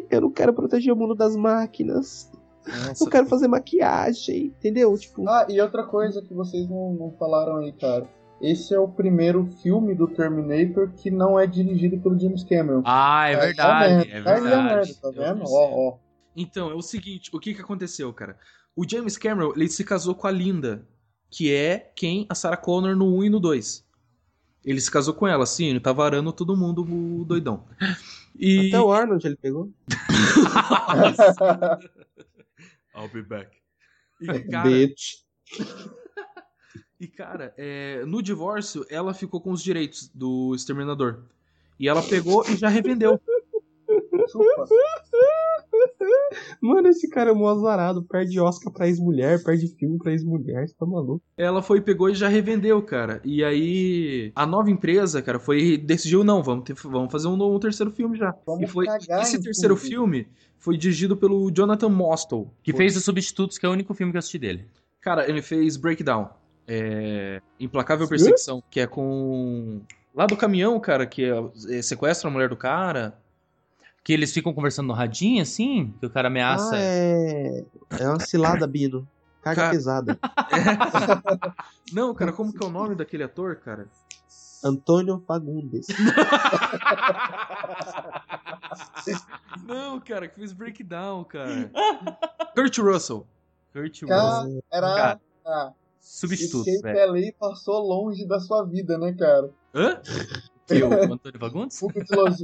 eu não quero proteger o mundo das máquinas. Nossa, Eu quero fazer maquiagem, entendeu? Tipo. Ah, e outra coisa que vocês não, não falaram aí, cara. Esse é o primeiro filme do Terminator que não é dirigido pelo James Cameron. Ah, é verdade, é vendo? Aí verdade. merda, tá vendo? Ó, ó. Então, é o seguinte, o que que aconteceu, cara? O James Cameron, ele se casou com a Linda, que é quem a Sarah Connor no 1 e no 2. Ele se casou com ela, sim, ele tava arando todo mundo o doidão. E... Até o Arnold ele pegou. (laughs) I'll be back. E, cara, Bitch. e, cara é, no divórcio, ela ficou com os direitos do Exterminador. E ela pegou e já revendeu. Chupa. Mano, esse cara é um azarado. Perde Oscar pra ex-mulher, perde filme pra ex-mulher. Você tá maluco? Ela foi, pegou e já revendeu, cara. E aí, a nova empresa, cara, foi decidiu, não, vamos, ter- vamos fazer um, um terceiro filme já. Vamos e foi cagar esse terceiro tudo. filme foi dirigido pelo Jonathan Mostow. Que Foi- fez os Substitutos, que é o único filme que eu assisti dele. Cara, ele fez Breakdown. É... Implacável Perseguição, que é com. Lá do caminhão, cara, que é- é, sequestra a mulher do cara. Que eles ficam conversando no radinho, assim, que o cara ameaça. Ah, é. É uma cilada, Bino. Carga Cara. pesada. (laughs) Não, cara, como que é o nome daquele ator, cara? Antônio Fagundes. (laughs) Não, cara, que fez Breakdown, cara. Kurt Russell. Kurt Cara, Russell. era. Cara, Ah, Substitutos, Escape velho. LA passou longe da sua vida, né, cara? Hã? Que o Antônio Fagundes?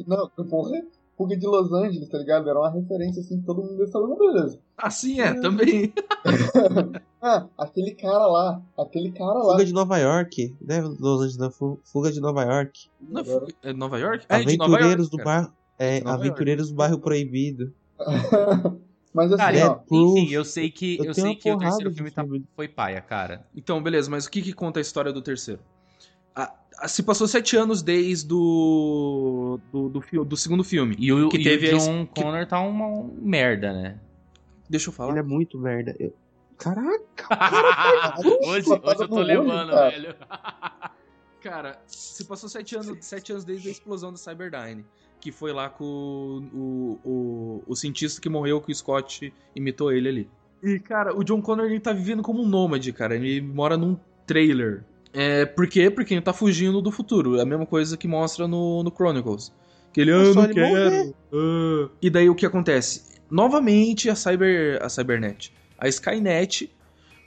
Não, porra. Fuga de Los Angeles, tá ligado? Era uma referência assim que todo mundo ia falando, beleza. Assim é, também. (laughs) Ah, aquele cara lá. Aquele cara lá. Fuga de Nova York. Né? Los Angeles, não, Fu- Fuga de Nova York. Não, é Nova York? É de Nova Aventureiros York, do bairro. É, Aventureiros do Bairro Proibido. (laughs) Mas assim, Cara, É, ó. Enfim, eu sei que, Eu eu sei que o terceiro de filme tá- filme. foi paia, cara. Então, beleza, mas o que que conta a história do terceiro? A- a- se passou sete anos desde do, do, do, do segundo filme. E o, Que e teve o a John es- que- Connor tá uma um merda, né? Deixa eu falar. Ele é muito merda. Eu- Caraca, (laughs) hoje, botada hoje eu tô olho, levando, cara. velho. (laughs) Cara, se passou sete anos, sete anos desde a explosão da Cyberdyne. Que foi lá com o, o, o, o cientista que morreu, que o Scott imitou ele ali. E, cara, o John Connor ele tá vivendo como um nômade, cara. Ele mora num trailer. É, por quê? Porque ele tá fugindo do futuro. É a mesma coisa que mostra no, no Chronicles. Que ele, ah, eu não ele quero. ah." E daí o que acontece? Novamente a Cyber, a Cybernet, a Skynet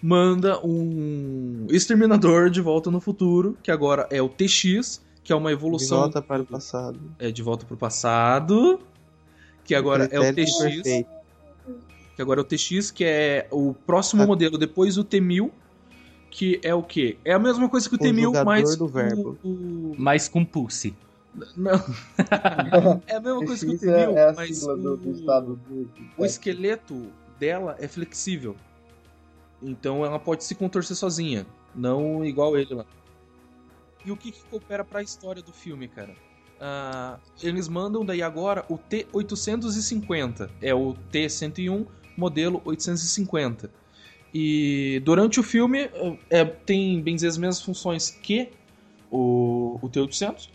manda um exterminador de volta no futuro, que agora é o TX, que é uma de evolução volta para o passado. é de volta pro passado, que agora é o TX, perfeito. que agora é o TX, que é o próximo Ah. modelo depois do T1000, que é o quê? É a mesma coisa que o T1000, Conjugador mas do o- verbo. o- Mas com pulse. não. (laughs) é a mesma coisa que o X é, T1000, é a mas sigla do, do o- estado do. o esqueleto dela é flexível. Então ela pode se contorcer sozinha, não igual ele lá. E o que, que coopera pra história do filme, cara? Ah, eles mandam daí agora o T-850. É o T-101 modelo 850. E durante o filme é, tem bem dizer as mesmas funções que o, o T-800.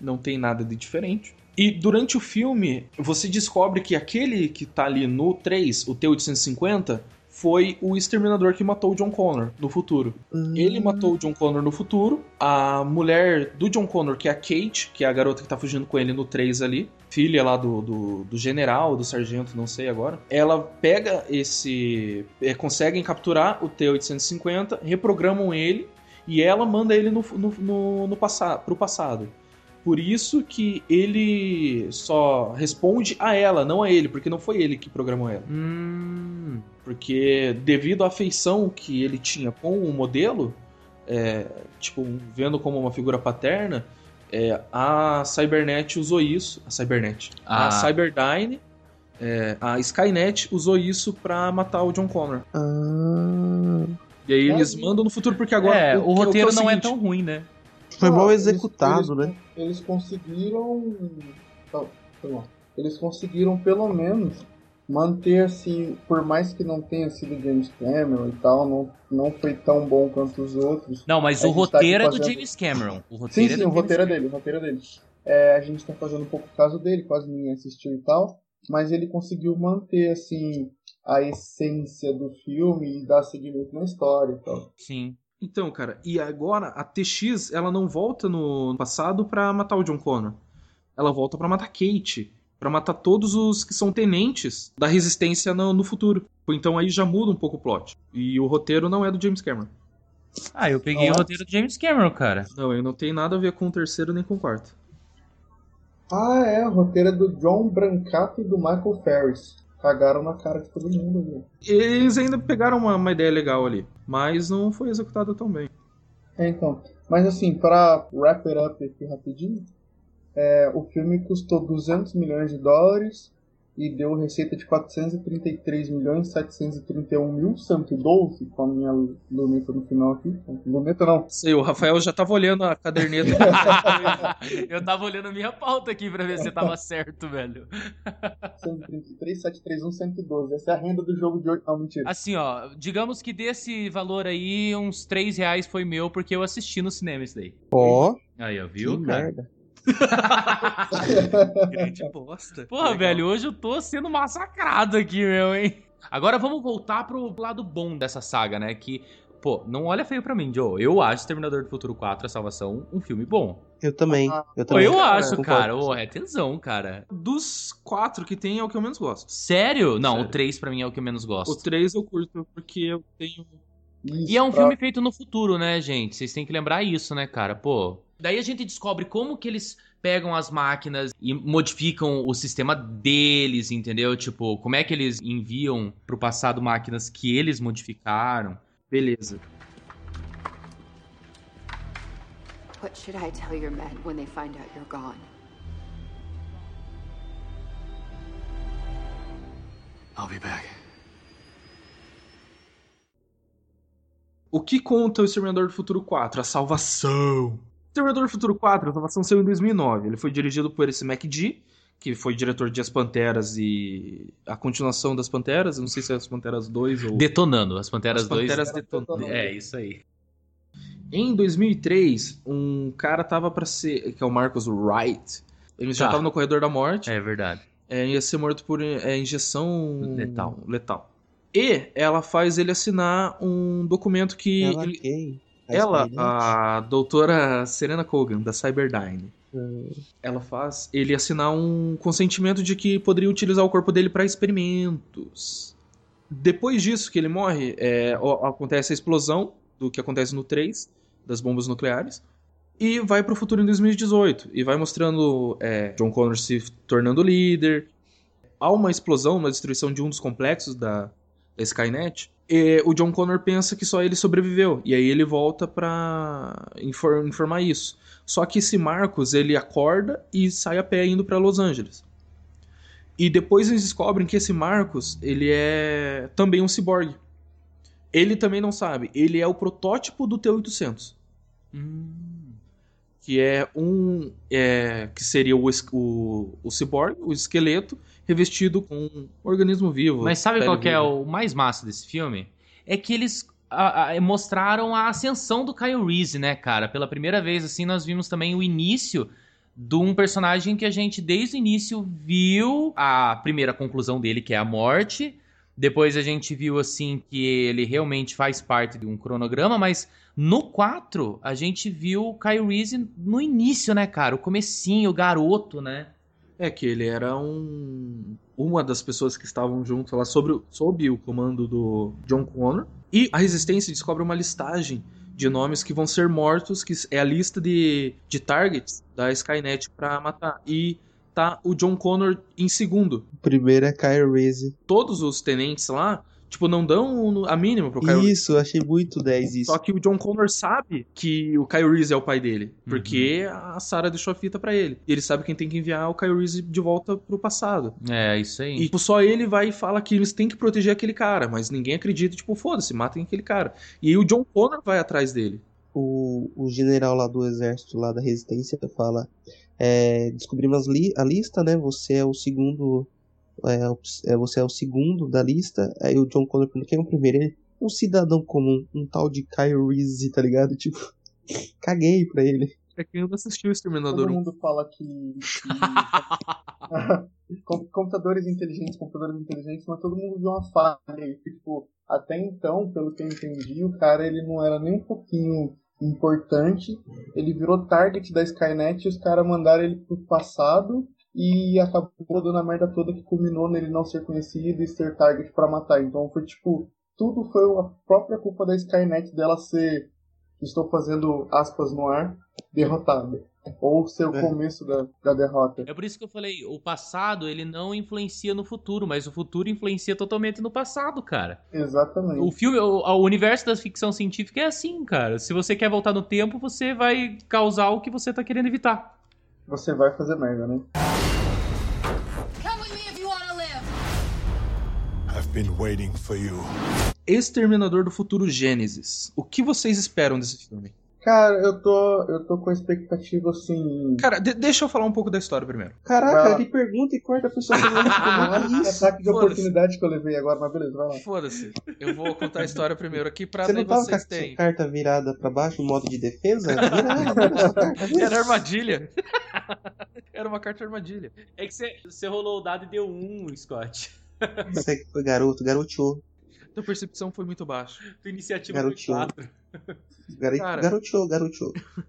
Não tem nada de diferente. E durante o filme, você descobre que aquele que tá ali no 3, o T-850, foi o exterminador que matou o John Connor no futuro. Ele matou o John Connor no futuro. A mulher do John Connor, que é a Kate, que é a garota que tá fugindo com ele no 3 ali, filha lá do, do, do general, do sargento, não sei agora. Ela pega esse. É, conseguem capturar o T-850, reprogramam ele e ela manda ele no, no, no, no passa pro passado. Por isso que ele só responde a ela, não a ele, porque não foi ele que programou ela. Hum. Porque devido à afeição que ele tinha com o modelo, é, tipo, vendo como uma figura paterna, é, a Cybernet usou isso. A Cybernet. Ah. A Cyberdyne. é, a Skynet usou isso pra matar o John Connor. Ah, E aí eles mandam no futuro, porque agora. é, o, que- que roteiro o não é seguinte, tão ruim, né? foi mal executado, né? Eles conseguiram. Tá, mal. Eles conseguiram pelo menos manter assim, por mais que não tenha sido James Cameron e tal, não, não foi tão bom quanto os outros. Não, mas o tá roteiro é do fazendo- James Cameron. O Sim, roteiro é sim, do o James roteiro é Cameron. dele, o roteiro é dele. É, a gente tá fazendo um pouco caso dele, quase ninguém assistiu e tal, mas ele conseguiu manter assim a essência do filme e dar seguimento na história e tal. Sim. Então, cara, e agora a TX, ela não volta no passado pra matar o John Connor. Ela volta pra matar Kate, Pra matar todos os que são tenentes da resistência no, no futuro. Então aí já muda um pouco o plot. E o roteiro não é do James Cameron. Ah, eu peguei o roteiro do James Cameron, cara. Não, ele não tem nada a ver com o terceiro nem com o quarto. Ah, é, o roteiro é do John Brancato e do Michael Ferris. Cagaram na cara de todo mundo, viu? Eles ainda pegaram uma, uma ideia legal ali, mas não foi executada tão bem. É, então. Mas assim, pra wrap it up aqui rapidinho, é, o filme custou 200 milhões de dólares e deu receita de 433 milhões 731 mil 112 com a minha luneta no final aqui. Luneta não. Sei, o Rafael já tava olhando a caderneta. (laughs) Eu tava olhando a minha pauta aqui pra ver se tava certo, velho. 133, 731, 112. Essa é a renda do jogo de hoje. Não, mentira. Assim, ó, digamos que desse valor aí, uns 3 reais foi meu, porque eu assisti no cinema isso daí. Ó, Aí, ó, que viu, cara? merda. (laughs) Grande bosta. Porra, Legal. velho, hoje eu tô sendo massacrado aqui, meu, hein? Agora vamos voltar pro lado bom dessa saga, né? Que, pô, não olha feio pra mim, Joe. Eu acho Terminador do Futuro 4, A Salvação, um filme bom. Eu também. Eu Pô, também. eu acho, cara. Ô, é tesão, cara. Dos quatro que tem, é o que eu menos gosto. Sério? Não, Sério. o 3 pra mim é o que eu menos gosto. O três eu curto porque eu tenho. E é um filme feito no futuro, né, gente? Vocês têm que lembrar isso, né, cara? Pô. Daí a gente descobre como que eles pegam as máquinas e modificam o sistema deles, entendeu? Tipo, como é que eles enviam pro passado máquinas que eles modificaram. Beleza. What should I tell your men when they find out you're gone? I'll be back. O que conta o Exterminador do Futuro 4? A salvação. Exterminador do Futuro 4, a salvação saiu em 2009. Ele foi dirigido por esse MacD, que foi diretor de As Panteras e a continuação das Panteras. Eu não sei se é As Panteras 2 ou... Detonando, as Panteras As 2. Panteras Detonando. É, isso aí. Em 2003, um cara tava pra ser... Que é o Marcus Wright. Ele já Tá. tava no corredor da morte. É verdade. É, ia ser morto por é, injeção... Letal. Letal. E ela faz ele assinar um documento que... Ela ele- quem? Ela, a doutora Serena Kogan, da Cyberdyne, Hum, ela faz ele assinar um consentimento de que poderia utilizar o corpo dele para experimentos. Depois disso que ele morre, é, o- acontece a explosão do que acontece no 3, das bombas nucleares, e vai pro futuro em 2018. E vai mostrando é, John Connor se tornando líder. Há uma explosão, uma destruição de um dos complexos da, da Skynet. E o John Connor pensa que só ele sobreviveu. E aí ele volta pra infor- informar isso. Só que esse Marcos, ele acorda e sai a pé indo pra Los Angeles. E depois eles descobrem que esse Marcos, ele é também um ciborgue. Ele também não sabe. Ele é o protótipo do T-800. Que é um... é, que seria o, o, o ciborgue, o esqueleto, revestido com um organismo vivo. Mas sabe qual que é o mais massa desse filme? É que eles a- a- mostraram a ascensão do Kyle Reese, né, cara? Pela primeira vez, assim, nós vimos também o início de um personagem que a gente, desde o início, viu a primeira conclusão dele, que é a morte. Depois a gente viu, assim, que ele realmente faz parte de um cronograma, mas no 4, a gente viu o Kyle Reese no início, né, cara? O comecinho, o garoto, né? É que ele era um uma das pessoas que estavam junto lá sobre, o- sob o comando do John Connor. E a Resistência descobre uma listagem de nomes que vão ser mortos, que é a lista de, de targets da Skynet pra matar. E tá o John Connor em segundo. O primeiro é Kyle Reese. Todos os tenentes lá, tipo, não dão a mínima pro Kyle. Isso, eu achei muito 10 isso. Só que o John Connor sabe que o Kyle Reese é o pai dele. Porque a Sarah deixou a fita pra ele. E ele sabe quem tem que enviar o Kyle Reese de volta pro passado. É, isso aí. E tipo, só ele vai e fala que eles têm que proteger aquele cara, mas ninguém acredita, tipo, foda-se, matem aquele cara. E aí o John Connor vai atrás dele. O, o general lá do exército, lá da resistência, fala: é, descobrimos li- a lista, né? Você é o segundo. É, o- é, você é o segundo da lista. Aí o John Connor pergunta: quem é o primeiro? Ele, um cidadão comum, um tal de Kyle Reese, tá ligado? (laughs) Tipo, caguei pra ele. É quem não assistiu o Exterminador Todo 1. mundo fala que. que- (laughs) Com- computadores inteligentes, computadores inteligentes, mas todo mundo viu uma falha aí. que, Tipo, até então, pelo que eu entendi, o cara ele não era nem um pouquinho importante. Ele virou target da Skynet e os caras mandaram ele pro passado e acabou dando a merda toda que culminou nele não ser conhecido e ser target pra matar. Então foi tipo, tudo foi a própria culpa da Skynet dela ser, estou fazendo aspas no ar, derrotada. Ou ser o É. começo da, da derrota. É por isso que eu falei, o passado ele não influencia no futuro, mas o futuro influencia totalmente no passado, cara. Exatamente. O filme, o, o universo da ficção científica é assim, cara. Se você quer voltar no tempo, você vai causar o que você tá querendo evitar. Você vai fazer merda, né? I've been waiting for you. Exterminador do Futuro Gênesis. O que vocês esperam desse filme? Cara, eu tô, eu tô com a expectativa assim. Cara, de- deixa eu falar um pouco da história primeiro. Caraca, Ah. ele pergunta e corta a pessoa que não respondeu. Olha Que isso? ataque de oportunidade que eu levei agora, mas beleza, vai lá. Foda-se. Eu vou contar a história primeiro aqui pra Você não tava com vocês a terem. carta virada pra baixo modo de defesa? (laughs) Era armadilha. (laughs) Era uma carta armadilha. É que você, você rolou o dado e deu um, Scott. Isso aí foi garoto, garoteou. Tua percepção foi muito baixa. Tua iniciativa Garotinho. foi 4. Garo- Cara. Garoteou, garoteou. (laughs)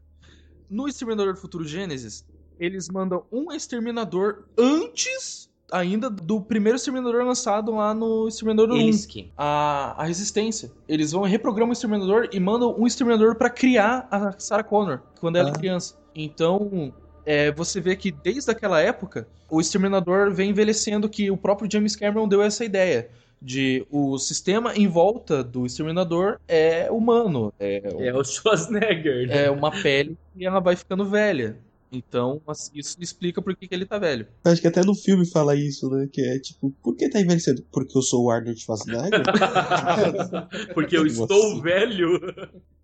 No Exterminador do Futuro Gênesis, eles mandam um exterminador antes ainda do primeiro exterminador lançado lá no Exterminador 1. Elisky. A, a Resistência. Eles vão reprogramar o exterminador e mandam um exterminador pra criar a Sarah Connor quando ela é Ah. criança. Então, é, você vê que desde aquela época, o exterminador vem envelhecendo que o próprio James Cameron deu essa ideia. De o sistema em volta do exterminador é humano. É, É o Schwarzenegger, né? é uma pele e ela vai ficando velha. Então, assim, isso explica por que, que ele tá velho. Acho que até no filme fala isso, né? Que é tipo, por que tá envelhecendo? Porque eu sou o Arnold Schwarzenegger? (laughs) Porque eu Como estou assim? velho.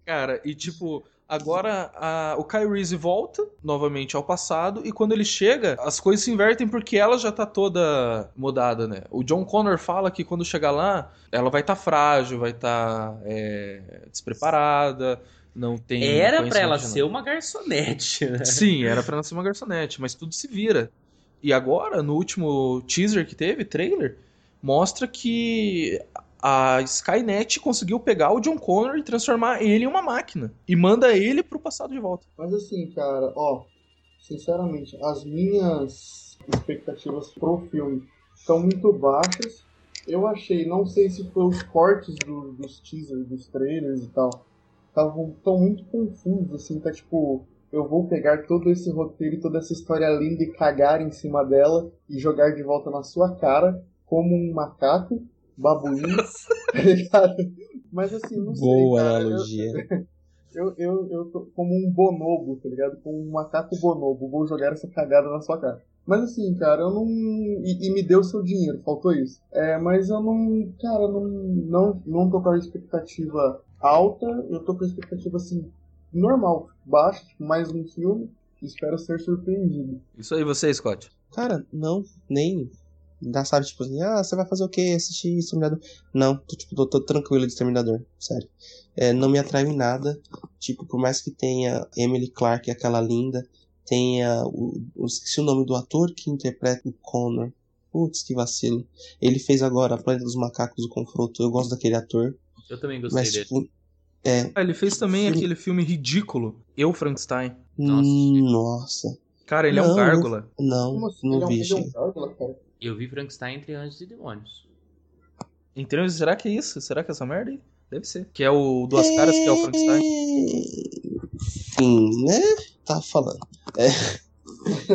Cara, e tipo, agora a- o Kyle Reese volta novamente ao passado e quando ele chega, as coisas se invertem porque ela já tá toda mudada, né? O John Connor fala que quando chegar lá, ela vai estar frágil, vai estar despreparada, não tem. Era pra conhecimento ela nada. ser uma garçonete, né? Sim, era pra ela ser uma garçonete, mas tudo se vira. E agora, no último teaser que teve, trailer, mostra que a Skynet conseguiu pegar o John Connor e transformar ele em uma máquina. E manda ele pro passado de volta. Mas assim, cara, ó, sinceramente, as minhas expectativas pro filme são muito baixas. Eu achei, não sei se foi os cortes do- dos teasers, dos trailers e tal, estavam tão muito confusos, assim, tá tipo, eu vou pegar todo esse roteiro e toda essa história linda e cagar em cima dela e jogar de volta na sua cara como um macaco, babuíno, tá ligado? Mas assim, não sei, Boa cara, eu- analogia. (laughs) eu, eu, eu tô como um bonobo, tá ligado? Como um macaco bonobo. Vou jogar essa cagada na sua cara. Mas assim, cara, eu não. E, e me deu seu dinheiro, faltou isso. É, mas eu não. Cara, não, não, não tô com a expectativa alta. Eu tô com a expectativa assim, normal, baixa, tipo, mais um filme. Espero ser surpreendido. Isso aí, você, Scott. Cara, não, nem. Dá, sabe, tipo assim, ah, você vai fazer o quê? Assistir Exterminador? Não, tô, tipo, tô, tô tranquilo de Exterminador, sério. É, não me atrai em nada. Tipo, por mais que tenha Emily Clark, aquela linda, tenha. O, o- esqueci o nome do ator que interpreta o Connor. Putz, que vacilo. Ele fez agora a Planeta dos Macacos, o Confronto. Eu gosto daquele ator. Eu também gostei Mas, dele. tipo. É. Ah, ele fez também Filme- aquele filme ridículo, Eu, Frankenstein. Nossa. Nossa. Cara, ele é um Não, gárgula. Não, assim? não é um- vi, ele é um gente. gárgula, cara? Eu vi Frankenstein entre anjos e demônios. Então, será que é isso? Será que é essa merda aí? Deve ser. Que é o Duas Caras, que é o Frankenstein. Enfim, né? Tá falando. É. (laughs)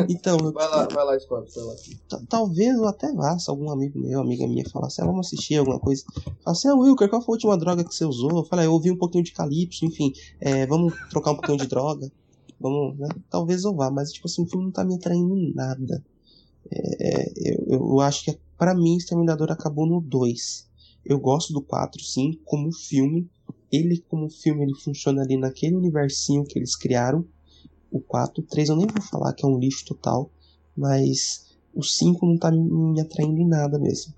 Então, Vai lá, vai lá, Scott, vai lá. ta- talvez eu até vá, se algum amigo meu, amiga minha, falar assim, ah, vamos assistir alguma coisa. Fala assim, ah, Wilker, qual foi a última droga que você usou? Eu falei, ah, eu ouvi um pouquinho de calypso, enfim, é, vamos trocar um pouquinho de droga. Vamos, né? Talvez eu vá, mas tipo assim, o filme não tá me atraindo em nada. É, eu, eu acho que pra mim Exterminador acabou no 2. Eu gosto do 4, sim, como filme. Ele, como filme, ele funciona ali naquele universinho que eles criaram. O 4, o 3 eu nem vou falar que é um lixo total. Mas o 5 não tá me, me atraindo em nada mesmo.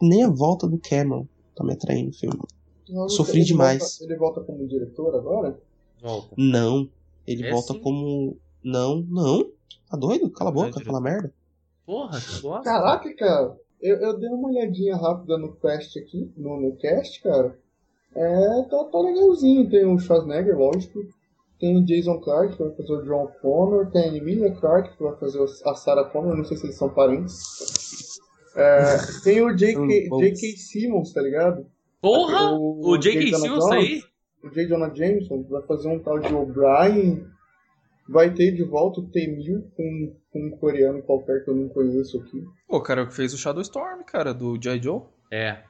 Nem a volta do Cameron tá me atraindo no filme. Não, Sofri ele demais. volta- ele volta como diretor agora? Volta. Não. Ele É volta sim. como. Não, não. Tá doido? Cala a boca, fala merda. Porra, tu gosta? Caraca, cara. Eu, eu dei uma olhadinha rápida no cast aqui, no, no cast, cara. É, tá, tá legalzinho. Tem o Schwarzenegger, lógico. Tem o Jason Clark, que vai fazer o John Connor. Tem a Emilia Clark, que vai fazer a Sarah Connor. Não sei se eles são parentes. É, tem o J.K. Simmons, tá ligado? Porra! O- O J.K. Simmons tá aí? O J. Jonah Jameson vai fazer um tal de O'Brien. Vai ter de volta o T-1000 com, com um coreano qualquer que eu não conheço aqui. Pô, o cara que fez o Shadow Storm, cara, do J. Joe. É.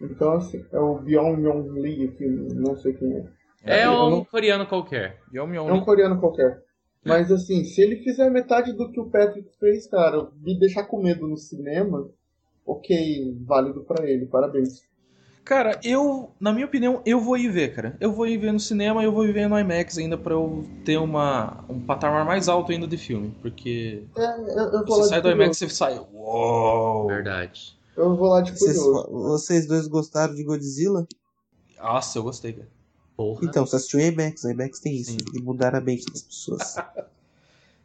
Então, assim, é o Byung Young Lee aqui, não sei quem é. É Eu um não- coreano qualquer. É um coreano qualquer. Mas, assim, se ele fizer metade do que o Patrick fez, cara, me deixar com medo no cinema, ok, válido pra ele, parabéns. Cara, eu, na minha opinião, eu vou ir ver, cara. Eu vou ir ver no cinema e eu vou ir ver no IMAX ainda pra eu ter uma, um patamar mais alto ainda de filme. Porque É, eu, eu vou você lá sai do IMAX e sai. Uou! Verdade. Eu vou lá de Vocês, vocês dois gostaram de Godzilla? Nossa, eu gostei, cara. Porra. Então, você assistiu o IMAX. O IMAX tem isso, Sim. de mudar a mente das pessoas. (laughs)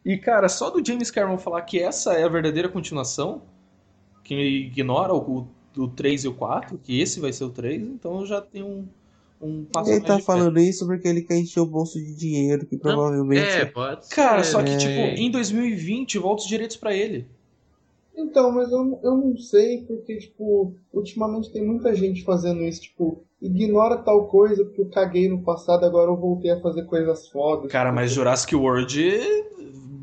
E, cara, só do James Cameron falar que essa é a verdadeira continuação, que ignora o, o 3 e o 4, que esse vai ser o 3, então eu já tenho um, um passo ele mais tá falando isso porque ele quer encher o bolso de dinheiro, que provavelmente. É, pode ser. Cara, só que, É. tipo, em 2020 volta os direitos pra ele. Então, mas eu, eu não sei, porque, tipo, ultimamente tem muita gente fazendo isso, tipo, ignora tal coisa porque eu caguei no passado, agora eu voltei a fazer coisas fodas. Cara, mas Jurassic World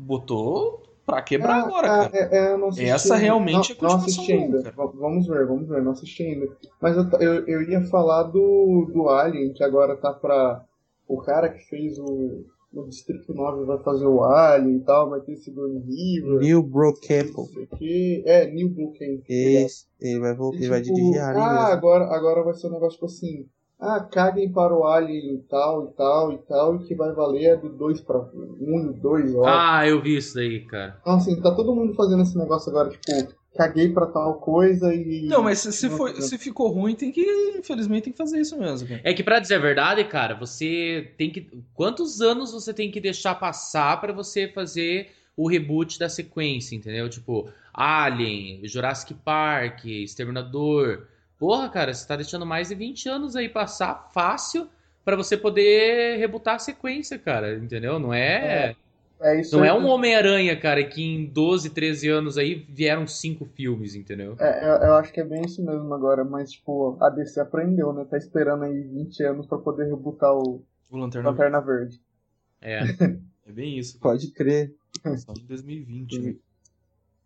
botou pra quebrar Ah, agora, ah, cara. é, é, não assisti Essa ainda. realmente não, é não continuação assisti ainda. cara. Vamos ver, vamos ver, não assisti ainda. Mas eu, eu, eu ia falar do, do Alien, que agora tá pra. O cara que fez o, o Distrito 9 vai fazer o Alien e tal, vai ter Sigourney Weaver. Neil Bro não Campbell. sei o quê. É, Neil Blomkamp. Esse, ele vai, voltar, E, ele vai tipo, dirigir Alien ah, mesmo. agora, agora vai ser um negócio tipo assim. Ah, caguem para o Alien e tal, e tal, e tal, e que vai valer é do 2 para 1 e 2, ó. Ah, eu vi isso daí, cara. Então, assim, tá todo mundo fazendo esse negócio agora, tipo, caguei pra tal coisa e. Não, mas se, se, foi, se ficou ruim, tem que. Infelizmente, tem que fazer isso mesmo, cara. É que pra dizer a verdade, cara, você tem que. Quantos anos você tem que deixar passar pra você fazer o reboot da sequência, entendeu? Tipo, Alien, Jurassic Park, Exterminador. Porra, cara, você tá deixando mais de 20 anos aí passar fácil pra você poder rebutar a sequência, cara, entendeu? Não é. É isso Não aí é um Homem-Aranha, cara, que em 12, 13 anos aí vieram cinco filmes, entendeu? É, eu, eu acho que é bem isso mesmo agora, mas, tipo, a DC aprendeu, né? Tá esperando aí 20 anos pra poder rebutar o O Lanterna Lanterna Verde. É. (laughs) É bem isso. Pode crer. Só em 2020, né?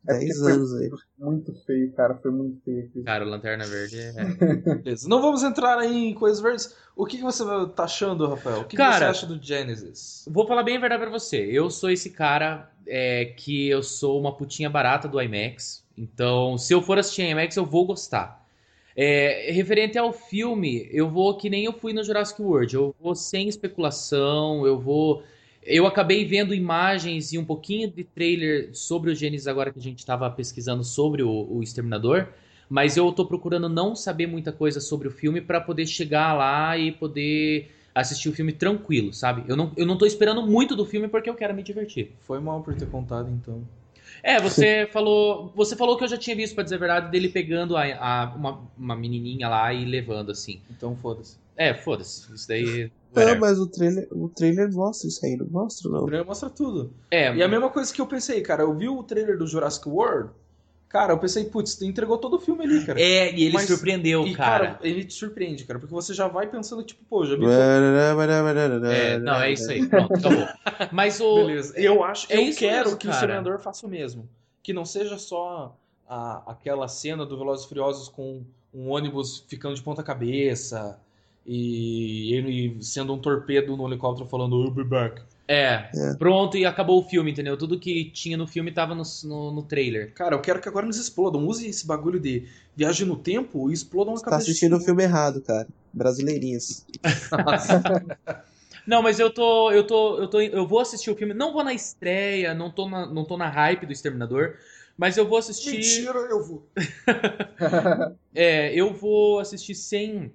10 porque foi- anos aí. Muito feio, cara, foi muito feio aqui. Cara, o Lanterna Verde é. (laughs) Beleza. Não vamos entrar aí em coisas verdes. O que, que você tá achando, Rafael? O que, que Cara, você acha do Genesis? Vou falar bem a verdade pra você. Eu sou esse cara é, que eu sou uma putinha barata do IMAX. Então, se eu for assistir IMAX, eu vou gostar. É, referente ao filme, eu vou que nem eu fui no Jurassic World. Eu vou sem especulação, eu vou. Eu acabei vendo imagens e um pouquinho de trailer sobre o Gênesis agora que a gente estava pesquisando sobre o, o Exterminador. Mas eu tô procurando não saber muita coisa sobre o filme pra poder chegar lá e poder assistir o filme tranquilo, sabe? Eu não, eu não tô esperando muito do filme porque eu quero me divertir. Foi mal por ter contado, então. É, você (laughs) falou. Você falou que eu já tinha visto, pra dizer a verdade, dele pegando a, a- uma, uma menininha lá e levando, assim. Então foda-se. É, foda-se. Isso daí. Não, whatever. mas o trailer, o trailer mostra isso aí, não mostra O não. trailer mostra tudo. É, E a mesma coisa que eu pensei, cara. Eu vi o trailer do Jurassic World. Cara, eu pensei, putz, entregou todo o filme ali, cara. é, e ele Mas- surpreendeu, E, cara. ele te surpreende, cara, porque você já vai pensando, tipo, pô, já vi. É, não, é isso aí. Pronto, acabou. Mas o. Beleza. Eu acho, É eu quero mesmo, que o cara. Exterminador faça o mesmo. Que não seja só a- aquela cena do Velozes e Furiosos com um ônibus ficando de ponta cabeça e ele sendo um torpedo no helicóptero falando I'll be back. É, É. pronto, e acabou o filme, entendeu? Tudo que tinha no filme tava no, no, no trailer. Cara, eu quero que agora eles explodam. Use esse bagulho de viagem no tempo e explodam a Você tá cabeça. assistindo o filme errado, cara. Brasileirinhas. (laughs) Não, mas eu tô, eu tô, eu tô, eu vou assistir o filme. Não vou na estreia, não tô na, não tô na hype do Exterminador, mas eu vou assistir. Mentira, eu vou. (laughs) É, eu vou assistir sem,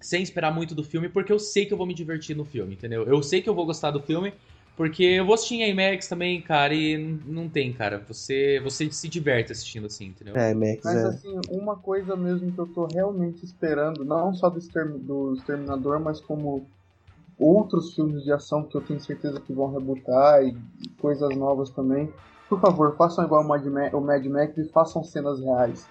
sem esperar muito do filme, porque eu sei que eu vou me divertir no filme, entendeu? Eu sei que eu vou gostar do filme, porque eu vou assistir em IMAX também, cara, e não tem, cara. Você, você se diverte assistindo assim, entendeu? É, Max, Mas é. assim, uma coisa mesmo que eu tô realmente esperando, não só do, Exterm- do Exterminador, mas como outros filmes de ação que eu tenho certeza que vão rebutar e, e coisas novas também. Por favor, façam igual o Mad, Ma- o Mad Max e façam cenas reais.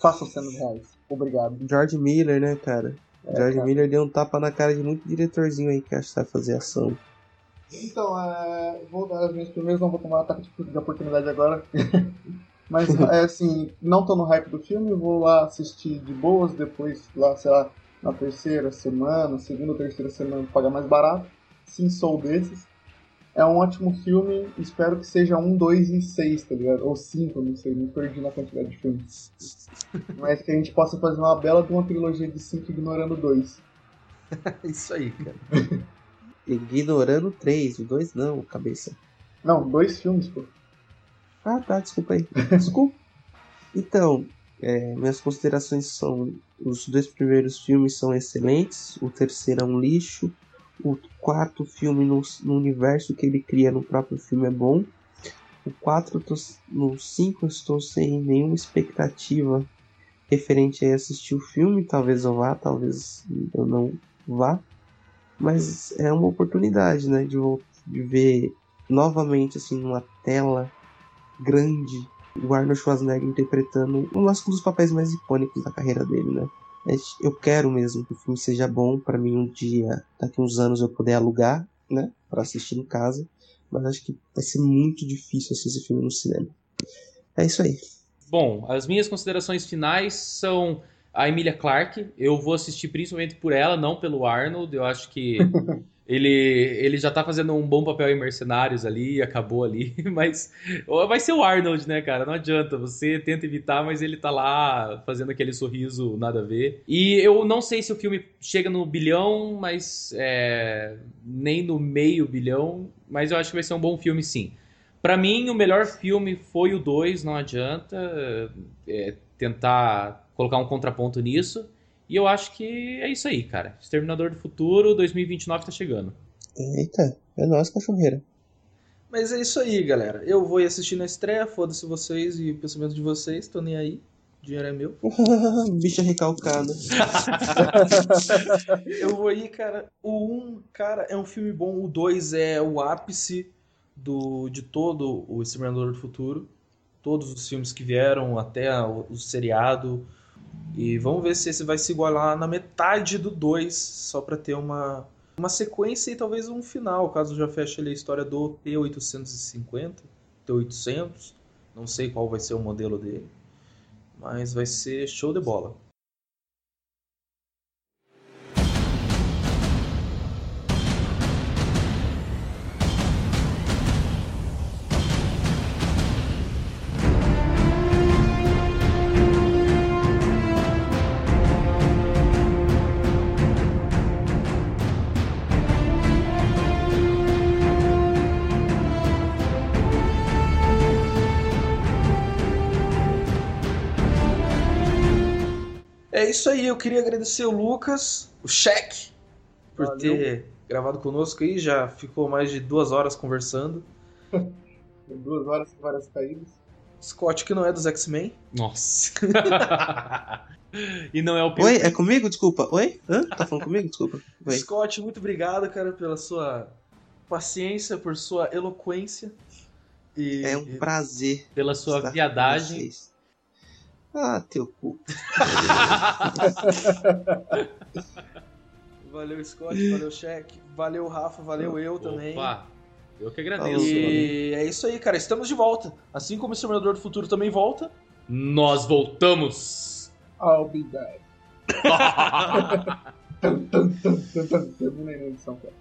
Façam cenas reais. Obrigado. George Miller, né, cara? É, George cara. Miller deu um tapa na cara de muito diretorzinho aí que acha que sabe fazer ação. Então, é, vou dar as minhas primeiras, não vou tomar ataque de- de oportunidade agora. (laughs) Mas, é assim, não tô no hype do filme, vou lá assistir de boas, depois lá, sei lá, na terceira semana, segunda ou terceira semana, pagar mais barato. Sim, sou desses. É um ótimo filme. Espero que seja um, dois e seis, tá ligado? Ou cinco, não sei, me perdi na quantidade de filmes. (laughs) Mas que a gente possa fazer uma bela de uma trilogia de cinco ignorando dois. (laughs) Isso aí, cara. (laughs) Ignorando três, o dois não, cabeça. Não, dois filmes, pô. Ah, tá, desculpa aí. Desculpa. Então, é, minhas considerações são: os dois primeiros filmes são excelentes, o terceiro é um lixo, o quarto filme no, no universo que ele cria no próprio filme é bom. O 4, no 5 eu estou sem nenhuma expectativa referente a assistir o filme. Talvez eu vá, talvez eu não vá. Mas é uma oportunidade, né? De, de ver novamente, assim, numa tela grande, o Arnold Schwarzenegger interpretando um dos papéis mais icônicos da carreira dele, né? Eu quero mesmo que o filme seja bom para mim um dia, daqui uns anos eu poder alugar, né, para assistir em casa, mas acho que vai ser muito difícil assistir esse filme no cinema. É isso aí. Bom, as minhas considerações finais são a Emilia Clarke. Eu vou assistir principalmente por ela, não pelo Arnold. Eu acho que (laughs) Ele, ele já tá fazendo um bom papel em Mercenários ali, acabou ali, (laughs) mas vai ser o Arnold, né, cara? Não adianta, você tenta evitar, mas ele tá lá fazendo aquele sorriso nada a ver. E eu não sei se o filme chega no bilhão, mas é, nem no meio bilhão, mas eu acho que vai ser um bom filme sim. Para mim, o melhor filme foi o 2, não adianta é, tentar colocar um contraponto nisso. E eu acho que é isso aí, cara. Exterminador do Futuro 2029 tá chegando. Eita, é nóis, cachorreira. Mas é isso aí, galera. Eu vou ir assistir na estreia, foda-se vocês e o pensamento de vocês, tô nem aí. O dinheiro é meu. (laughs) Bicha recalcada. (laughs) eu vou ir, cara. O 1, um, cara, é um filme bom. O 2 é o ápice do, de todo o Exterminador do Futuro. Todos os filmes que vieram, até o, o seriado, e vamos ver se esse vai se igualar na metade do 2, só para ter uma, uma sequência e talvez um final, caso já feche ali a história do T850, T800. Não sei qual vai ser o modelo dele, mas vai ser show de bola. É isso aí, eu queria agradecer o Lucas, o Cheque, por Valeu. ter gravado conosco aí, já ficou mais de duas horas conversando. (laughs) duas horas com várias caídas. Scott, que não é dos X-Men. Nossa. (laughs) e não é o Oi, é comigo? Desculpa. Oi? Hã? Tá falando comigo? Desculpa. Oi. Scott, muito obrigado, cara, pela sua paciência, por sua eloquência. E... É um prazer. Pela sua viadagem. Ah, teu cu. valeu, Scott, valeu, Cheque. Valeu, Rafa, valeu eu Opa. também. Eu que agradeço. E é isso aí, cara. Estamos de volta. Assim como o Exterminador do Futuro também volta. Nós voltamos. I'll be back. Edição, cara.